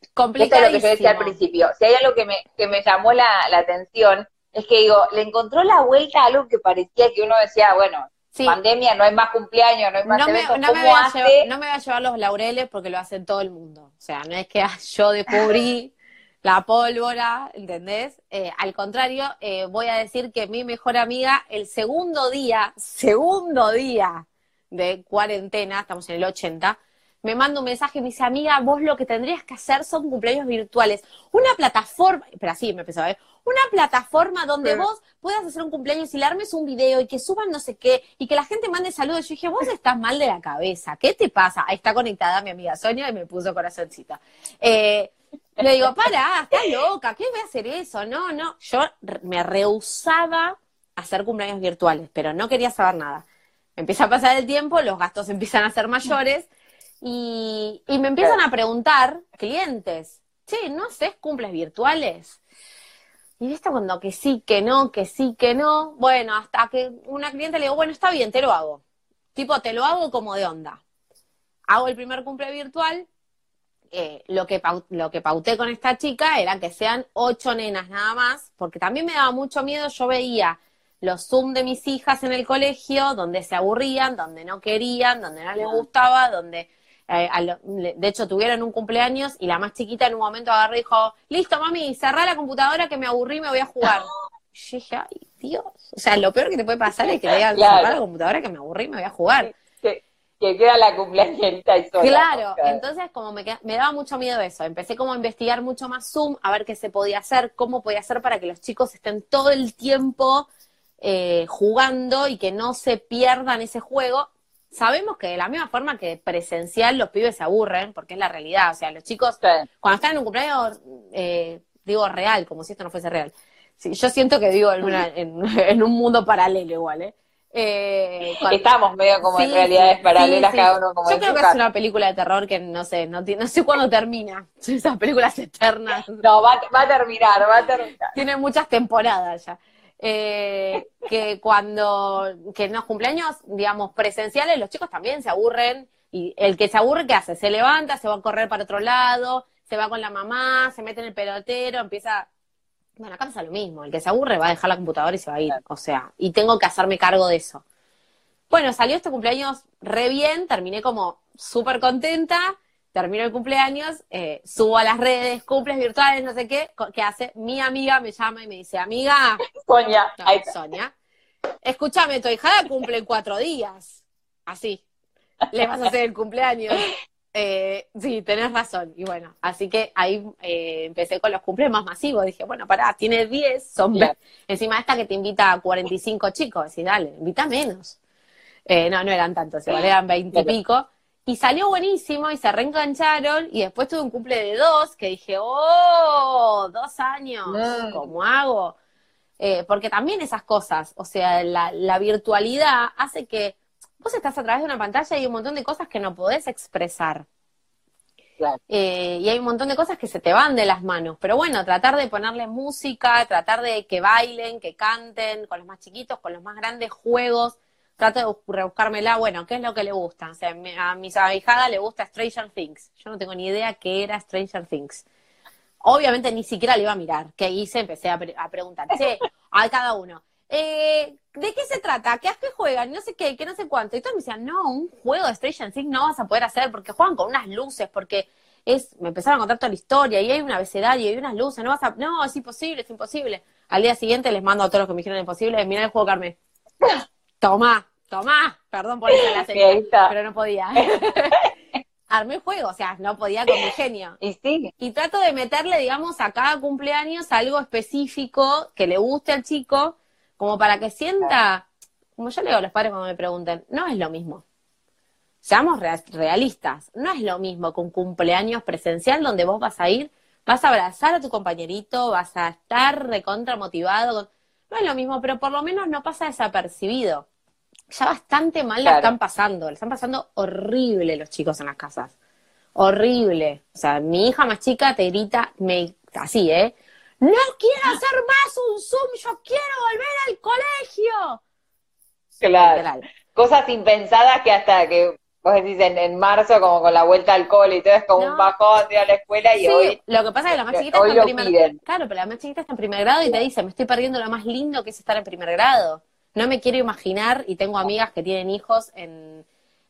Esto es lo que yo decía al principio. Si hay algo que me, que me llamó la, la atención, es que digo, le encontró la vuelta a algo que parecía que uno decía, bueno, pandemia, no hay más cumpleaños, no hay más no Me, no, me voy a llevar, no me voy a llevar los laureles porque lo hace todo el mundo. O sea, no es que *laughs* yo descubrí *laughs* la pólvora, ¿entendés? Eh, al contrario, eh, voy a decir que mi mejor amiga, el segundo día, segundo día de cuarentena, estamos en el 80, me manda un mensaje y me dice, amiga, vos lo que tendrías que hacer son cumpleaños virtuales. Una plataforma, pero así me empezó a ver, una plataforma donde vos puedas hacer un cumpleaños y le armes un video y que suban no sé qué y que la gente mande saludos. Yo dije, vos estás mal de la cabeza, ¿qué te pasa? Ahí está conectada mi amiga Sonia y me puso corazoncita. Eh, le digo, para, estás loca, ¿qué voy a hacer eso? No, no, yo me rehusaba a hacer cumpleaños virtuales, pero no quería saber nada. Empieza a pasar el tiempo, los gastos empiezan a ser mayores y, y me empiezan a preguntar clientes, che, ¿no haces cumples virtuales? Y viste cuando que sí, que no, que sí, que no. Bueno, hasta que una cliente le digo, bueno, está bien, te lo hago. Tipo, te lo hago como de onda. Hago el primer cumple virtual. Eh, lo, que lo que pauté con esta chica era que sean ocho nenas nada más, porque también me daba mucho miedo. Yo veía los Zoom de mis hijas en el colegio, donde se aburrían, donde no querían, donde no les gustaba, donde eh, de hecho, tuvieron un cumpleaños y la más chiquita en un momento agarró y dijo, listo, mami, cerrá la computadora que me aburrí, me voy a jugar. *laughs* Y dije, ay, Dios. O sea, lo peor que te puede pasar es que le digan, cerrar la computadora que me aburrí, me voy a jugar. Que, queda la cumpleañerita y sola. Claro, entonces como me, me daba mucho miedo eso. Empecé como a investigar mucho más Zoom, a ver qué se podía hacer, cómo podía hacer para que los chicos estén todo el tiempo eh, jugando y que no se pierdan ese juego sabemos que de la misma forma que presencial los pibes se aburren, porque es la realidad. O sea, los chicos, cuando están en un cumpleaños, eh, digo real, como si esto no fuese real. yo siento que vivo *laughs* en, un mundo paralelo igual, ¿eh? eh Estamos medio como en realidades paralelas cada uno como Yo creo que es una película de terror que no sé, no, no sé cuándo termina. *laughs* Esas películas eternas. No, va, va a terminar, va a terminar. Tiene muchas temporadas ya eh, que cuando, que en los cumpleaños, digamos, presenciales, los chicos también se aburren, y el que se aburre, ¿qué hace? Se levanta, se va a correr para otro lado, se va con la mamá, se mete en el pelotero, empieza... Bueno, acá pasa lo mismo, el que se aburre va a dejar la computadora y se va a ir, o sea, y tengo que hacerme cargo de eso. Bueno, salió este cumpleaños re bien, terminé como súper contenta, termino el cumpleaños, eh, subo a las redes, cumples virtuales, no sé qué, ¿qué hace? Mi amiga me llama y me dice, amiga. Sonia. Sonia. Escúchame, tu hijada cumple en cuatro días. Así. Le vas a hacer el cumpleaños. Eh, sí, tenés razón. Y bueno, así que ahí eh, empecé con los cumpleaños más masivos. Dije, bueno, pará, tiene 10, son Encima esta que te invita a 45 chicos. Decís, dale, invita menos. Eh, no, no eran tantos, se eran 20 y pico. Y salió buenísimo y se reengancharon y después tuve un cumple de dos que dije, oh, dos años, ¿cómo hago? Eh, porque también esas cosas, o sea, la, virtualidad hace que vos estás a través de una pantalla y hay un montón de cosas que no podés expresar. Eh, y hay un montón de cosas que se te van de las manos. Pero bueno, tratar de ponerle música, tratar de que bailen, que canten, con los más chiquitos, con los más grandes juegos, trato de rebuscármela, bueno, ¿qué es lo que le gusta? O sea, a mis ahijada le gusta Stranger Things. Yo no tengo ni idea qué era Stranger Things. Obviamente ni siquiera le iba a mirar. ¿Qué hice? Empecé a, preguntar, che, *laughs* a cada uno. Eh, ¿De qué se trata? ¿Qué, ¿A qué juegan? No sé qué, que no sé cuánto. Y todos me decían, no, un juego de Stranger Things no vas a poder hacer porque juegan con unas luces, porque es, me empezaron a contar toda la historia y hay un abecedario y hay unas luces, no vas a, no, es imposible, es imposible. Al día siguiente les mando a todos los que me dijeron imposible, mira el juego, Carmen. Tomá, tomá, perdón por eso la *laughs* pero no podía. *laughs* Armé el juego, o sea, no podía con mi genio. Y sí. Y trato de meterle, digamos, a cada cumpleaños algo específico que le guste al chico, como para que sienta, como yo le digo a los padres cuando me pregunten, no es lo mismo. Seamos realistas, no es lo mismo que un cumpleaños presencial donde vos vas a ir, vas a abrazar a tu compañerito, vas a estar recontra motivado. No es lo mismo, pero por lo menos no pasa desapercibido. Ya bastante mal la están pasando, le están pasando horrible los chicos en las casas. Horrible. O sea, mi hija más chica te grita, me, así, ¿eh? No quiero hacer más un Zoom, yo quiero volver al colegio. Claro. Cosas impensadas que hasta que vos decís en, marzo, como con la vuelta al cole y todo, es como un bajón de a la escuela y hoy. Lo que pasa es que la más chiquita está en primer Claro, pero la más chiquita está en primer grado y te dice, me estoy perdiendo lo más lindo que es estar en primer grado. No me quiero imaginar, y tengo amigas que tienen hijos en,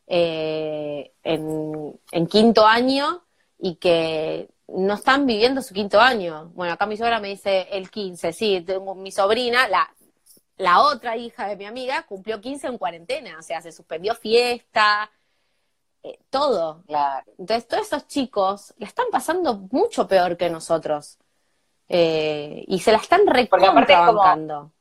eh, en quinto año y que no están viviendo su quinto año. Bueno, acá mi suegra me dice el 15, sí, tengo mi sobrina, la, la otra hija de mi amiga, cumplió 15 en cuarentena, o sea, se suspendió fiesta, eh, todo. Entonces, todos esos chicos la están pasando mucho peor que nosotros. Eh, y se la están recontrabancando.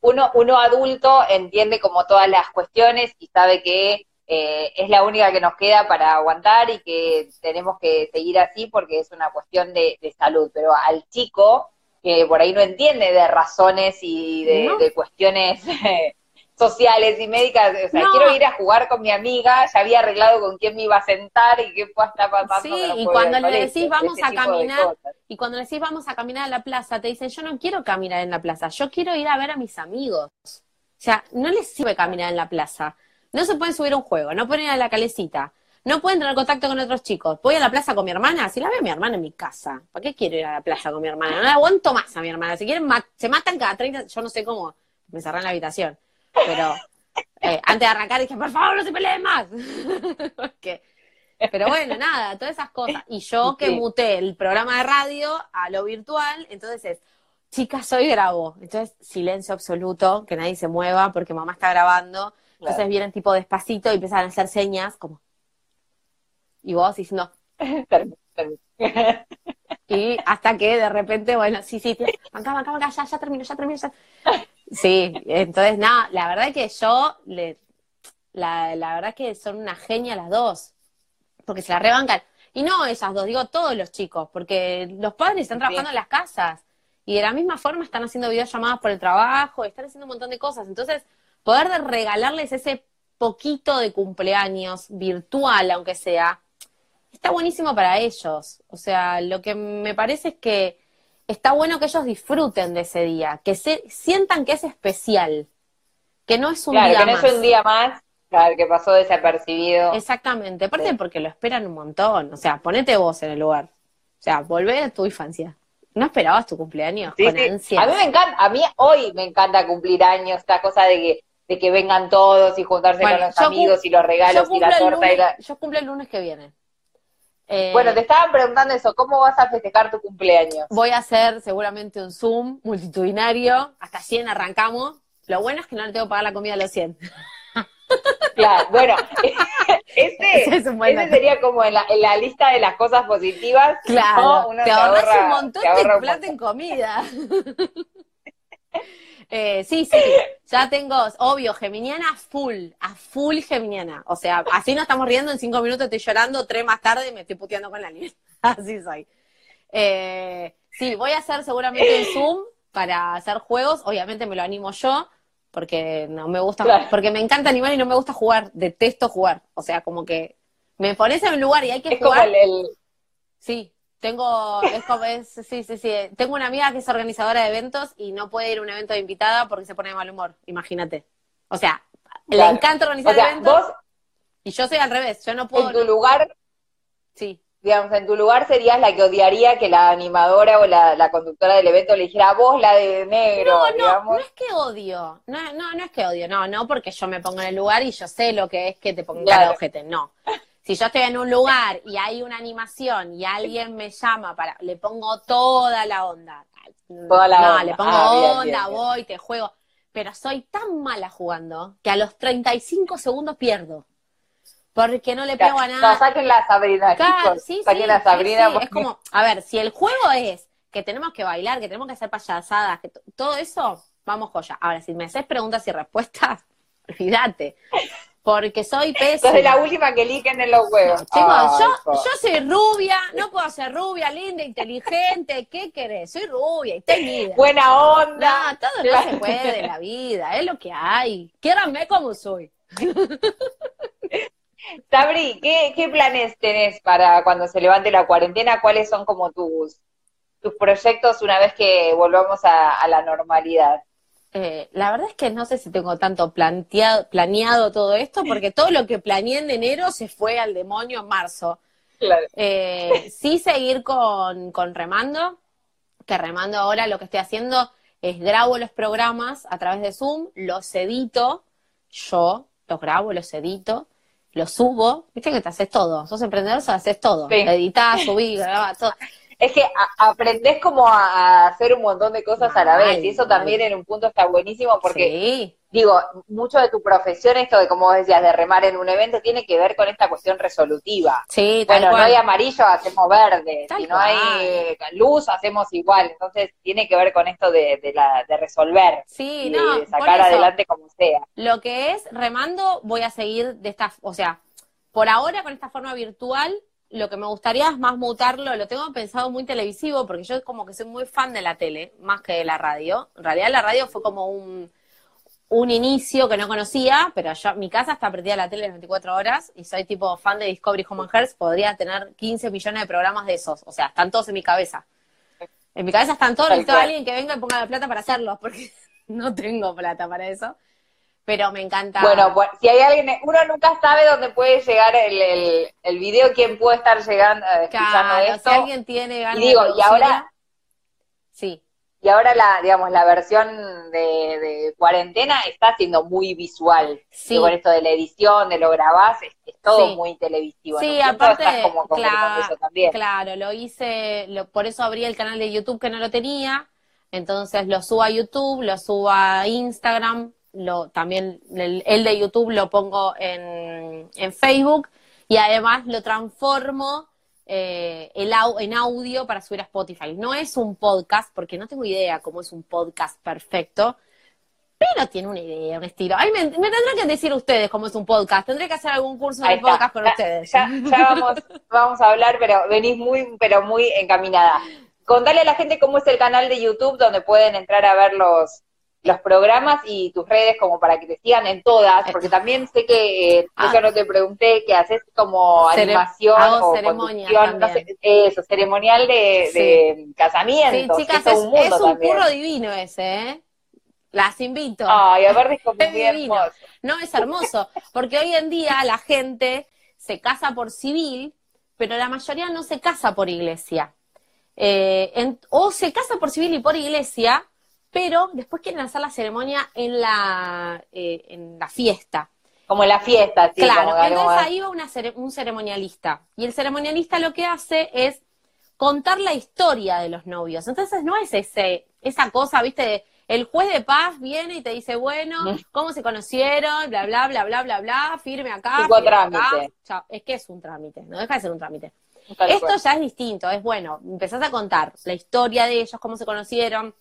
Uno, uno adulto entiende como todas las cuestiones y sabe que eh, es la única que nos queda para aguantar y que tenemos que seguir así porque es una cuestión de, salud. Pero al chico, que por ahí no entiende de razones y de, cuestiones *laughs* sociales y médicas, o sea, quiero ir a jugar con mi amiga, ya había arreglado con quién me iba a sentar y qué pueda estar pasando. Sí, y cuando le decís vamos a caminar, y cuando le decís vamos a caminar a la plaza, te dicen yo no quiero caminar en la plaza, yo quiero ir a ver a mis amigos. O sea, no les sirve caminar en la plaza. No se pueden subir a un juego, no pueden ir a la calecita, no pueden tener contacto con otros chicos. Voy a la plaza con mi hermana, si la veo a mi hermana en mi casa, ¿para qué quiero ir a la plaza con mi hermana? No la aguanto más a mi hermana. Si quieren, se matan cada 30, yo no sé cómo, me cerré en la habitación. Pero eh, antes de arrancar dije, por favor, no se peleen más. *laughs* pero bueno, nada, todas esas cosas. Y yo que muté el programa de radio a lo virtual, entonces es, chicas, soy grabo. Entonces, silencio absoluto, que nadie se mueva porque mamá está grabando. Entonces vienen tipo despacito y empiezan a hacer señas como. Y vos diciendo. *laughs* y hasta que de repente, bueno, sí, sí, acá, acá, acá, ya, ya termino, ya termino, ya. Sí, entonces nada, la verdad es que yo, le, la, la verdad es que son una genia las dos, porque se la rebancan. Y no esas dos, digo todos los chicos, porque los padres están trabajando en las casas y de la misma forma están haciendo videollamadas por el trabajo, están haciendo un montón de cosas. Entonces, poder regalarles ese poquito de cumpleaños virtual, aunque sea, está buenísimo para ellos. O sea, lo que me parece es que está bueno que ellos disfruten de ese día, que se, sientan que es especial, que no es un día que no es un día más, claro, que pasó desapercibido. Exactamente, aparte porque lo esperan un montón, o sea, ponete vos en el lugar, o sea, volvé a tu infancia. ¿No esperabas tu cumpleaños con A mí me encanta, a mí hoy me encanta cumplir años, esta cosa de que de que vengan todos y juntarse con los amigos y los regalos y la torta. y la... Yo cumplo el lunes que viene. Bueno, eh, te estaban preguntando eso, ¿cómo vas a festejar tu cumpleaños? Voy a hacer seguramente un Zoom multitudinario, hasta 100 arrancamos. Lo bueno es que no le tengo que pagar la comida a los 100. *laughs* Claro, bueno, *laughs* este, *laughs* ese sería como en la, en la, lista de las cosas positivas. Claro, te ahorras un montón de plata en comida. Eh, sí, sí, ya tengo, obvio, geminiana a full, a full geminiana. O sea, así no estamos riendo, en cinco minutos estoy llorando, tres más tarde me estoy puteando con la niña. *laughs* Así soy. Eh, sí, voy a hacer seguramente un Zoom para hacer juegos. Obviamente me lo animo yo, porque no me gusta, porque me encanta animar y no me gusta jugar. Detesto jugar. O sea, como que me pones en un lugar y hay que jugar. Sí, tengo, es como, es, sí, sí, sí. Tengo una amiga que es organizadora de eventos y no puede ir a un evento de invitada porque se pone de mal humor, imagínate. O sea, Le encanta organizar o sea, eventos. Vos, y yo soy al revés, yo no puedo. En tu lugar, sí. digamos, en tu lugar serías la que odiaría que la animadora o la, la conductora del evento le dijera, vos la de negro, No, no, digamos. no es que odio, no, no, no es que odio, no, no porque yo me pongo en el lugar y yo sé lo que es que te pongan Claro. de ojete, no. Si yo estoy en un lugar y hay una animación y alguien me llama para, le pongo toda la onda. Toda la no, onda. le pongo Ah, bien, onda, bien, bien. voy, te juego. Pero soy tan mala jugando que a los 35 segundos pierdo. Porque no le pego a nada. No, saquen la Sabrina, Claro, sí, saquen sí, la Sabrina. sí, porque- Es como, a ver, si el juego es que tenemos que bailar, que tenemos que hacer payasadas, que to- todo eso, vamos joya. Ahora, si me haces preguntas y respuestas, *laughs* olvídate. Porque soy pésima. De la última que eligen en los huevos. Chicos, Ay, yo, yo soy rubia, no puedo ser rubia, linda, inteligente, ¿qué querés? Soy rubia y tenida. Buena onda. No, todo no se puede en la vida, es lo que hay. Quiéranme como soy. *laughs* Sabri, ¿qué, ¿qué planes tenés para cuando se levante la cuarentena? ¿Cuáles son como tus, tus proyectos una vez que volvamos a, a la normalidad? Eh, la verdad es que no sé si tengo tanto planteado, planeado todo esto, porque todo lo que planeé en enero se fue al demonio en marzo. Claro. Eh, *laughs* sí seguir con, con Remando, que Remando ahora lo que estoy haciendo es grabo los programas a través de Zoom, los edito, yo los grabo, los edito, los subo, viste que te haces todo, sos emprendedor, haces todo, Sí. editás, subís, *laughs* grabás, todo. Es que a- aprendés como a, hacer un montón de cosas a la vez, y eso también en un punto está buenísimo porque Sí, digo, mucho de tu profesión, esto de como decías, de remar en un evento, tiene que ver con esta cuestión resolutiva. sí, Bueno, no cual. hay amarillo, hacemos verde. Tal si no hay cual. luz, hacemos igual. Entonces, tiene que ver con esto de, de, la, de resolver Sí, y no, de sacar eso. adelante como sea. Lo que es remando, voy a seguir de esta, o sea, por ahora con esta forma virtual, lo que me gustaría es más mutarlo, lo tengo pensado muy televisivo, porque yo como que soy muy fan de la tele, más que de la radio. En realidad la radio fue como un, un inicio que no conocía, pero yo, mi casa está prendida a la tele las 24 horas y soy tipo fan de Discovery Home and Health, podría tener 15 millones de programas de esos, o sea, están todos en mi cabeza. En mi cabeza están todos, necesito a alguien que venga y ponga la plata para hacerlos, porque *laughs* no tengo plata para eso. Pero me encanta. Bueno, pues, si hay alguien, uno nunca sabe dónde puede llegar el, el, el video, quién puede estar llegando, eh, escuchando claro, esto. si alguien tiene ganas Y digo, de y ahora- Sí, Y ahora la, digamos, la versión de, de cuarentena está siendo muy visual. Sí. Con esto de la edición, de lo grabás, es, es todo Sí. muy televisivo. Sí, aparte, estás como claro, eso también. claro, lo hice, lo- por eso abrí el canal de YouTube que no lo tenía, entonces lo subo a YouTube, lo subo a Instagram, lo, también el, el de YouTube lo pongo en, en Facebook y además lo transformo eh, el au- en audio para subir a Spotify. No es un podcast, porque no tengo idea cómo es un podcast perfecto, pero tiene una idea, un estilo. Ay, me, me tendrán que decir ustedes cómo es un podcast. Tendré que hacer algún curso de podcast con Ya- ustedes. Ya, ya vamos, vamos a hablar, pero venís muy, pero muy encaminada. Contale a la gente cómo es el canal de YouTube donde pueden entrar a ver los, los programas y tus redes como para que te sigan en todas, porque también sé que, eh, Ah. eso no te pregunté, que haces como animación o ceremonia no sé, eso, ceremonial de, Sí. de Sí, casamientos, chicas, es un mundo es un también. curro divino ese, ¿eh? Las invito. Ay, a ver, *laughs* es como Es muy divino. hermoso. No, es hermoso, porque hoy en día la gente se casa por civil, pero la mayoría no se casa por iglesia. Eh, en- o se casa por civil y por iglesia, pero después quieren hacer la ceremonia en la, eh, en la fiesta. Como en la fiesta, sí. claro, como entonces ahí va una cere- un ceremonialista. Y el ceremonialista lo que hace es contar la historia de los novios. Entonces no es ese, esa cosa, viste, de, el juez de paz viene y te dice, bueno, Mm. ¿cómo se conocieron? Bla, bla, bla, bla, bla, bla, firme acá. Firme acá. Chao. Es que es un trámite, no deja de ser un trámite. Tal Esto cual. ya es distinto, es bueno, empezás a contar la historia de ellos, cómo se conocieron,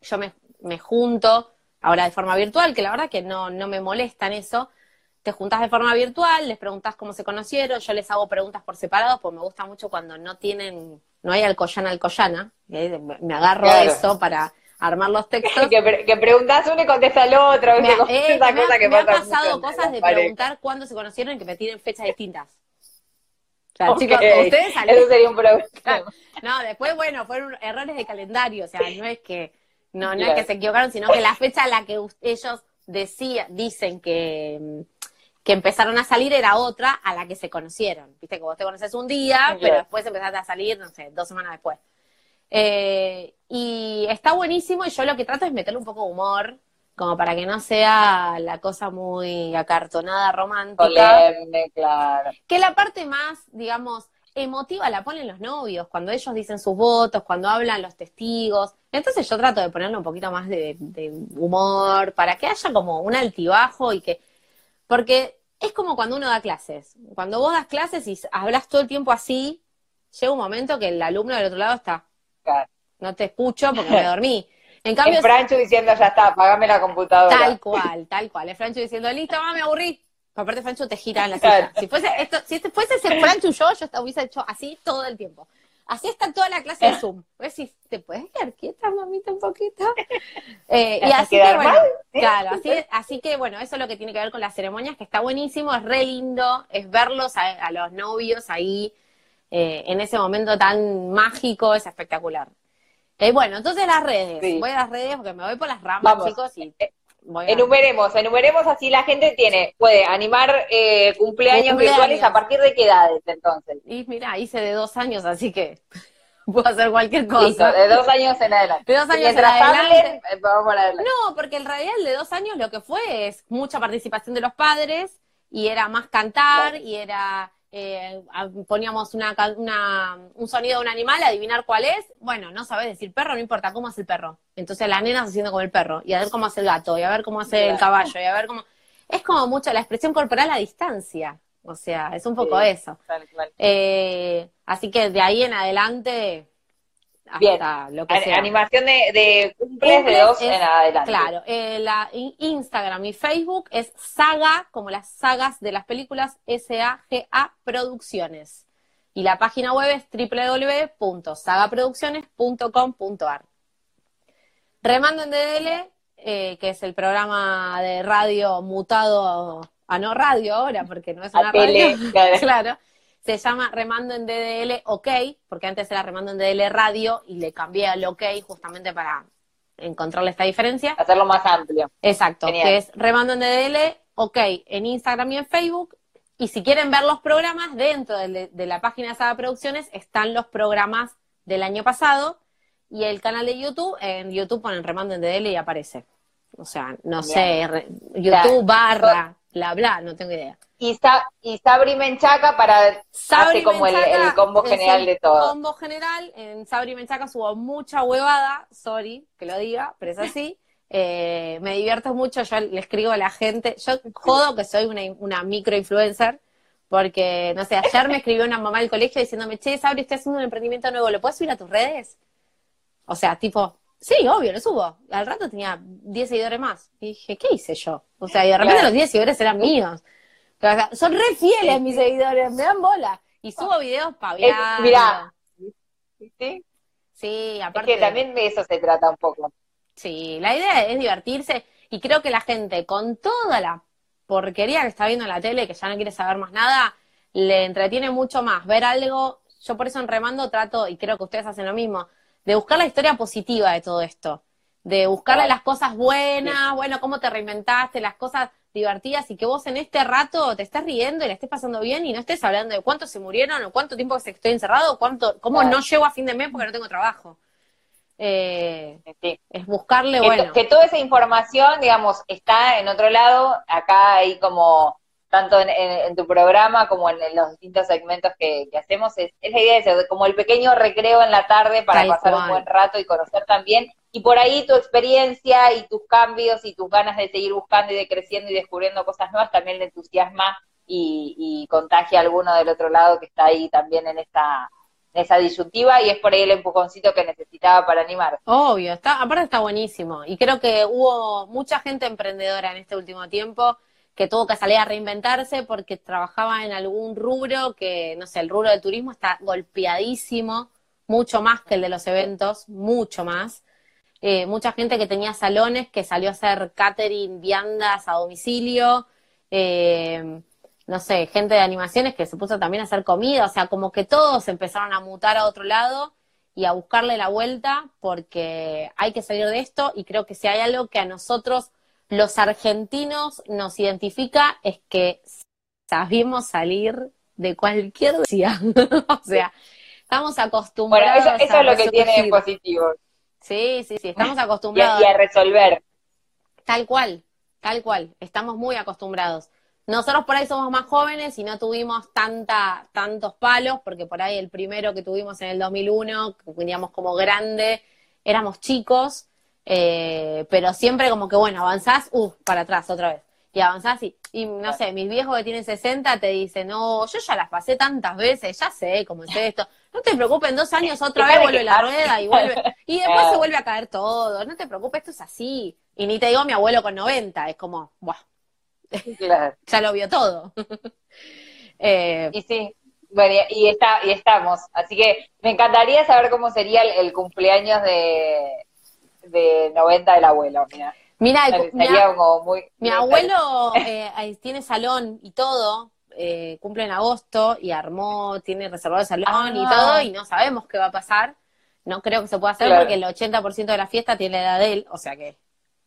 yo me, me junto, ahora de forma virtual, que la verdad que no, no me molesta en eso, te juntás de forma virtual, les preguntás cómo se conocieron, yo les hago preguntas por separado, pues me gusta mucho cuando no tienen, no hay alcoyana alcoyana, que me agarro Claro. eso para armar los textos. *laughs* que, pre- que preguntás uno y contesta el otro, Me, *laughs* ha- eh, esa me ha- cosa que me ha pasa pasado cosas de preguntar cuándo se conocieron y que me tiren fechas distintas. O sea, chicos, ustedes al- Eso sería un problema. *laughs* No, después, bueno, fueron errores de calendario, o sea, no es que, no, no es que se equivocaron, sino que la fecha a la que ellos decía, dicen que, que empezaron a salir era otra a la que se conocieron. Viste que vos te conoces un día, pero después empezaste a salir, no sé, dos semanas después. Eh, y está buenísimo y yo lo que trato es meterle un poco de humor, como para que no sea la cosa muy acartonada, romántica. claro. Que la parte más, digamos, emotiva la ponen los novios, cuando ellos dicen sus votos, cuando hablan los testigos. Entonces yo trato de ponerle un poquito más de, humor, para que haya como un altibajo y que... Porque es como cuando uno da clases. Cuando vos das clases y hablas todo el tiempo así, llega un momento que el alumno del otro lado está. No te escucho porque me *laughs* dormí. En cambio, el Francho diciendo, ya está, apagame la computadora. Tal cual, tal cual. El Francho diciendo, listo, me aburrí. Aparte, Francho te gira en la silla. Si fuese esto, si este fuese ese Francho yo, yo hubiese hecho así todo el tiempo. Así está toda la clase de Zoom. ¿Ves si te puedes quedar quieta, mamita, un poquito? Eh, y así que, bueno, claro, así, así que, bueno, eso es lo que tiene que ver con las ceremonias, que está buenísimo, es re lindo, es verlos a, los novios ahí eh, en ese momento tan mágico, es espectacular. Eh, bueno, entonces las redes. Voy a las redes porque me voy por las ramas, chicos, y Enumeremos, enumeremos así la gente tiene, puede animar eh, cumpleaños, virtuales a partir de qué edades entonces. Y mira, hice de dos años, así que *laughs* puedo hacer cualquier cosa. de dos años en adelante. De dos años en adelante. Eh, no, porque en realidad el de dos años lo que fue es mucha participación de los padres y era más cantar y era eh, poníamos una, un sonido de un animal, adivinar cuál es, bueno, no sabes decir perro, no importa cómo hace el perro. Entonces la nena haciendo como el perro, y a ver cómo hace el gato, y a ver cómo hace el caballo, y a ver cómo... Es como mucho la expresión corporal a distancia, o sea, es un poco eso. Eh, así que de ahí en adelante Bien. lo que sea. Animación de, de cumples, de dos en adelante. Claro, eh, la Instagram y Facebook es Saga, como las sagas de las películas, S-A-G-A Producciones. Y la página web es www.sagaproducciones.com.ar. Remando en DDL, eh, que es el programa de radio mutado a no radio ahora, porque no es una radio. claro *laughs* se llama Remando en DDL OK, porque antes era Remando en DDL Radio y le cambié al OK justamente para encontrarle esta diferencia. Hacerlo más amplio. Exacto, que es Remando en DDL OK en Instagram y en Facebook. Y si quieren ver los programas, dentro de, la página de Saga Producciones están los programas del año pasado y el canal de YouTube, en YouTube ponen Remando en DDL y aparece. O sea, no sé, YouTube barra, bla, bla, no tengo idea. Y, y Sabri Menchaca para Sabri como el, combo general de todo. combo general, en Sabri Menchaca subo mucha huevada, sorry que lo diga, pero es así. Eh, me divierto mucho, yo le escribo a la gente, yo jodo que soy una, una micro influencer, porque, no sé, ayer me escribió una mamá del colegio diciéndome, che, Sabri, estoy haciendo un emprendimiento nuevo, ¿lo puedes subir a tus redes? O sea, tipo, sí, obvio, lo subo. Al rato tenía 10 seguidores más. Y dije, ¿qué hice yo? O sea, y de repente los 10 seguidores eran míos. Son re fieles mis seguidores, me dan bola. Y subo videos paviando. Mirá. ¿Sí? Sí, aparte. Es que también de eso se trata un poco. Sí, la idea es divertirse y creo que la gente con toda la porquería que está viendo en la tele, que ya no quiere saber más nada, le entretiene mucho más ver algo. Yo por eso en Remando trato, y creo que ustedes hacen lo mismo, de buscar la historia positiva de todo esto. De buscarle las cosas buenas, bueno, cómo te reinventaste, las cosas divertidas y que vos en este rato te estés riendo y la estés pasando bien y no estés hablando de cuántos se murieron o cuánto tiempo que estoy encerrado o cuánto, cómo no llego a fin de mes porque no tengo trabajo. Eh, es buscarle, que, bueno. Que toda esa información, digamos, está en otro lado, acá hay como, tanto en, tu programa como en, los distintos segmentos que, hacemos, es, la idea de como el pequeño recreo en la tarde para pasar un buen rato y conocer también y por ahí tu experiencia y tus cambios y tus ganas de seguir buscando y de creciendo y descubriendo cosas nuevas también le entusiasma y, contagia a alguno del otro lado que está ahí también en esta, esa disyuntiva y es por ahí el empujoncito que necesitaba para animar. Obvio, está, aparte está buenísimo. Y creo que hubo mucha gente emprendedora en este último tiempo que tuvo que salir a reinventarse porque trabajaba en algún rubro que, no sé, el rubro del turismo está golpeadísimo, mucho más que el de los eventos, mucho más. Eh, mucha gente que tenía salones que salió a hacer catering, viandas a domicilio, eh, no sé, gente de animaciones que se puso también a hacer comida, o sea, como que todos empezaron a mutar a otro lado y a buscarle la vuelta porque hay que salir de esto y creo que si hay algo que a nosotros los argentinos nos identifica es que sabemos salir de cualquier día. *laughs* o sea, estamos acostumbrados Bueno, eso, eso a es lo que tiene positivo. Sí, sí, sí, estamos *laughs* Y a, acostumbrados. y a resolver. Tal cual, tal cual. Estamos muy acostumbrados. Nosotros por ahí somos más jóvenes y no tuvimos tanta, tantos palos, porque por ahí el primero que tuvimos en el 2001, que teníamos como grande, éramos chicos, eh, pero siempre como que, bueno, avanzás, uh, para atrás otra vez. Y avanzás y, y no sé, mis viejos que tienen 60 te dicen, no, yo ya las pasé tantas veces, ya sé cómo es esto. No te preocupes, en dos años otra vez vuelve la rueda y vuelve. Y después se *laughs* vuelve a caer todo. No te preocupes, esto es así. Y ni te digo mi abuelo con 90, es como, buah, Claro. *laughs* ya lo vio todo. *laughs* Eh, Y sí, bueno, y, está, y estamos. Así que me encantaría saber cómo sería el, el cumpleaños de, de 90 del abuelo. Mira, mira, mi, muy. mi abuelo eh, tiene salón y todo, eh, cumple en agosto y armó, tiene reservado el salón y Ah. todo, y no sabemos qué va a pasar. No creo que se pueda hacer Claro. porque el 80% de la fiesta tiene la edad de él, o sea que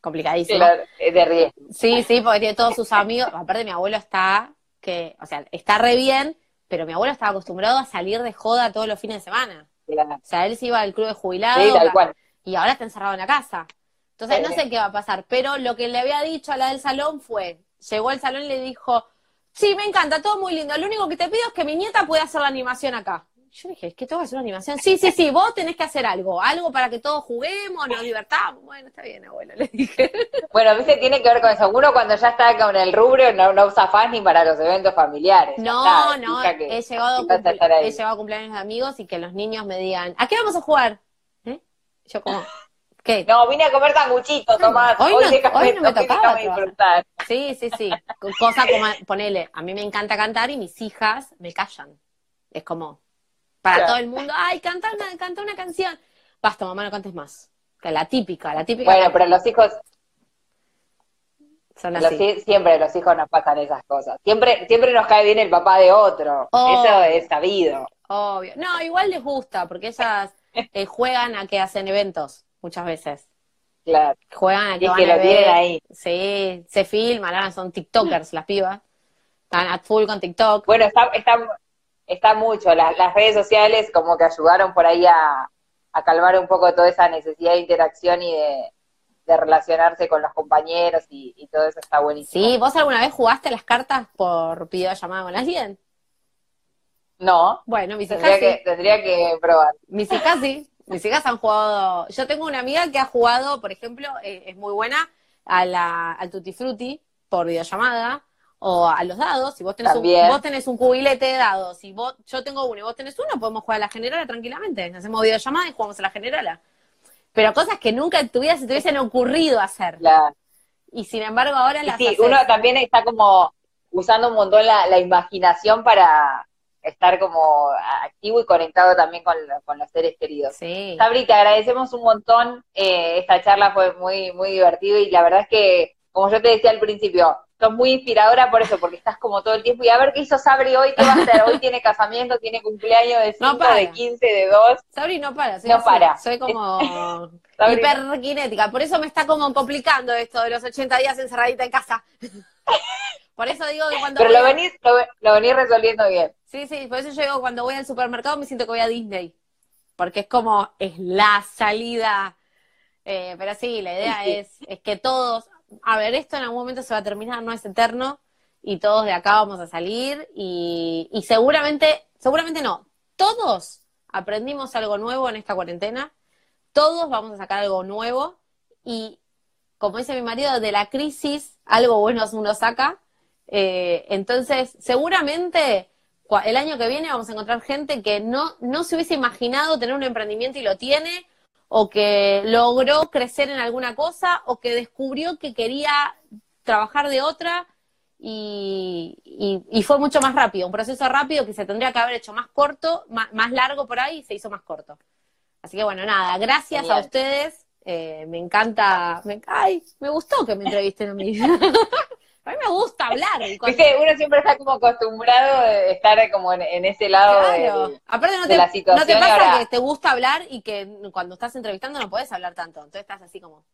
complicadísimo. Claro, de riesgo. Sí, sí, porque tiene todos sus amigos. Aparte, mi abuelo está, que, o sea, está re bien, pero mi abuelo estaba acostumbrado a salir de joda todos los fines de semana. Claro. O sea, él se iba al club de jubilados Sí, tal cual. y ahora está encerrado en la casa. Entonces, Sí. no sé qué va a pasar. Pero lo que le había dicho a la del salón fue, llegó al salón y le dijo, sí, me encanta, todo muy lindo. Lo único que te pido es que mi nieta pueda hacer la animación acá. Yo dije, ¿es que tengo que hacer una animación? Sí, sí, sí, vos tenés que hacer algo. Algo para que todos juguemos, nos divertamos. Bueno, está bien, abuelo, le dije. *laughs* Bueno, viste, tiene que ver con eso. Uno cuando ya está con el rubro no, no usa fans ni para los eventos familiares. No, está, no, que he llegado, a a he llegado a cumpleaños de amigos y que los niños me digan, ¿a qué vamos a jugar? ¿Eh? Yo como, ¿qué? No, vine a comer sanguchito, Tomás. Hoy no- déjame- hoy no me hoy tocaba. Sí, sí, sí. Co- Cosa como, ponele, a mí me encanta cantar y mis hijas me callan. Es como, para Claro. todo el mundo, ay, canta una, canta una canción. Basta, mamá, no cantes más. La típica, la típica. Bueno, pero los hijos, son los así. hi- siempre los hijos nos pasan esas cosas. Siempre, siempre nos cae bien el papá de otro. Oh. Eso es sabido. Obvio. No, igual les gusta, porque ellas eh, juegan a que hacen eventos, muchas veces. Claro. Juegan a Y que van que a lo tienen ver- ahí. Sí, se filman, ahora son TikTokers las pibas. Están at full con TikTok. Bueno, está, está, está mucho. Las, las redes sociales como que ayudaron por ahí a, a calmar un poco toda esa necesidad de interacción y de, de relacionarse con los compañeros y, y todo eso está buenísimo. Sí, ¿vos alguna vez jugaste las cartas por videollamada con alguien? No, Bueno, mis hijas tendría sí. que, tendría que probar. Mis hijas sí. Mis hijas han jugado. Yo tengo una amiga que ha jugado, por ejemplo, eh, es muy buena a la, al Tutti Frutti por videollamada o a los dados. Si vos tenés, un, vos tenés un cubilete de dados, si vos, yo tengo uno y vos tenés uno, podemos jugar a la generala tranquilamente. Hacemos videollamada y jugamos a la generala. Pero cosas que nunca en tu vida se te hubiesen ocurrido hacer. La, Y sin embargo ahora y las sí, haces. uno también está como usando un montón la, la imaginación para estar como activo y conectado también con, con los seres queridos. Sí. Sabri, te agradecemos un montón. eh, esta charla fue muy, muy divertida y la verdad es que, como yo te decía al principio, sos muy inspiradora por eso, porque estás como todo el tiempo. Y a ver qué hizo Sabri hoy, qué va a hacer. Hoy tiene casamiento, tiene cumpleaños de *laughs* No 5, para. de 15, de 2. Sabri no para, soy No así. para. Soy como *laughs* hiperkinética. Por eso me está como complicando esto de los 80 días encerradita en casa. *laughs* Por eso digo que cuando Pero voy lo venís, lo, lo venís resolviendo bien. Sí, sí, por eso yo digo cuando voy al supermercado me siento que voy a Disney. Porque es como, es la salida. Eh, pero sí, la idea Sí. es, es que todos, a ver, esto en algún momento se va a terminar, no es eterno, y todos de acá vamos a salir, y, y seguramente, seguramente no, todos aprendimos algo nuevo en esta cuarentena, todos vamos a sacar algo nuevo, y como dice mi marido, de la crisis algo bueno uno saca, eh, entonces seguramente el año que viene vamos a encontrar gente que no, no se hubiese imaginado tener un emprendimiento y lo tiene, o que logró crecer en alguna cosa, o que descubrió que quería trabajar de otra y, y- y fue mucho más rápido, un proceso rápido que se tendría que haber hecho más corto, más, más largo por ahí y se hizo más corto. Así que bueno, nada, gracias Genial. a ustedes, eh, me encanta, me, ay, me gustó que me entrevisten a mí. *laughs* a mí me gusta hablar. cuando- Viste, uno siempre está como acostumbrado de estar como en, en ese lado Claro. del- Aparte no de te, la no situación te y pasa ahora- que te gusta hablar y que cuando estás entrevistando no podés hablar tanto. Entonces estás así como,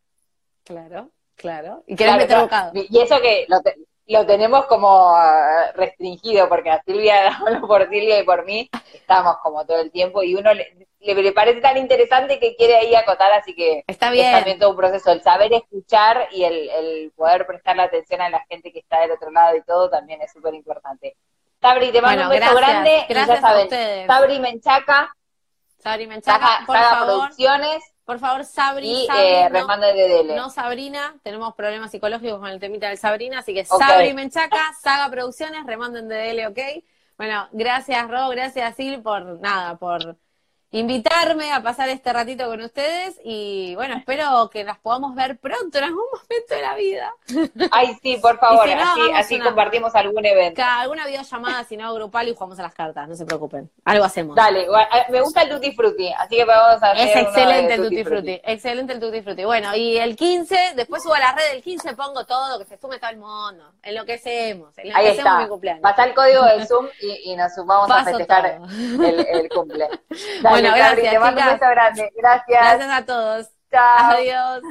claro. Claro. Y querés Claro, meter claro. bocado. Y eso que lo, te- lo tenemos como eh, restringido, porque a Silvia, *laughs* por Silvia y por mí, estamos como todo el tiempo y uno le, le, le parece tan interesante que quiere ahí acotar, así que Está es bien. también todo un proceso. El saber escuchar y el, el poder prestarle atención a la gente que está del otro lado y todo también es súper importante. Sabri, te mando Bueno, un beso gracias. grande. y Gracias ya a saben, ustedes. Sabri Menchaca, Sabri Menchaca, Saga, por Saga favor, Producciones por favor, Sabri, y Sabri, eh, no- de. No Sabrina, tenemos problemas psicológicos con el temita del Sabrina, así que. Sabri Menchaca, Saga Producciones, remando en DDL, ok. Bueno, gracias Ro, gracias Sil por nada, por invitarme a pasar este ratito con ustedes y bueno, espero que las podamos ver pronto en algún *laughs* momento de la vida. Ay, sí, por favor, Y si no, así, así una- compartimos algún evento. Alguna videollamada, si no grupal y jugamos a las cartas, no se preocupen. Algo hacemos. Dale, eh, me gusta el Tutti Frutti, así que vamos a hacer Es excelente el Tutti Frutti, excelente el Tutti Frutti. Bueno, y el 15, después subo a la red del 15, pongo todo, que se sume todo el mundo. Enloquecemos, Ahí enloquecemos está. mi cumpleaños. El código de Zoom y, y nos sumamos a festejar todo. el, el cumple. *laughs* Dale, Bueno, Sabri, gracias, te mando un beso grande. Gracias. Gracias a todos. Chao. Adiós.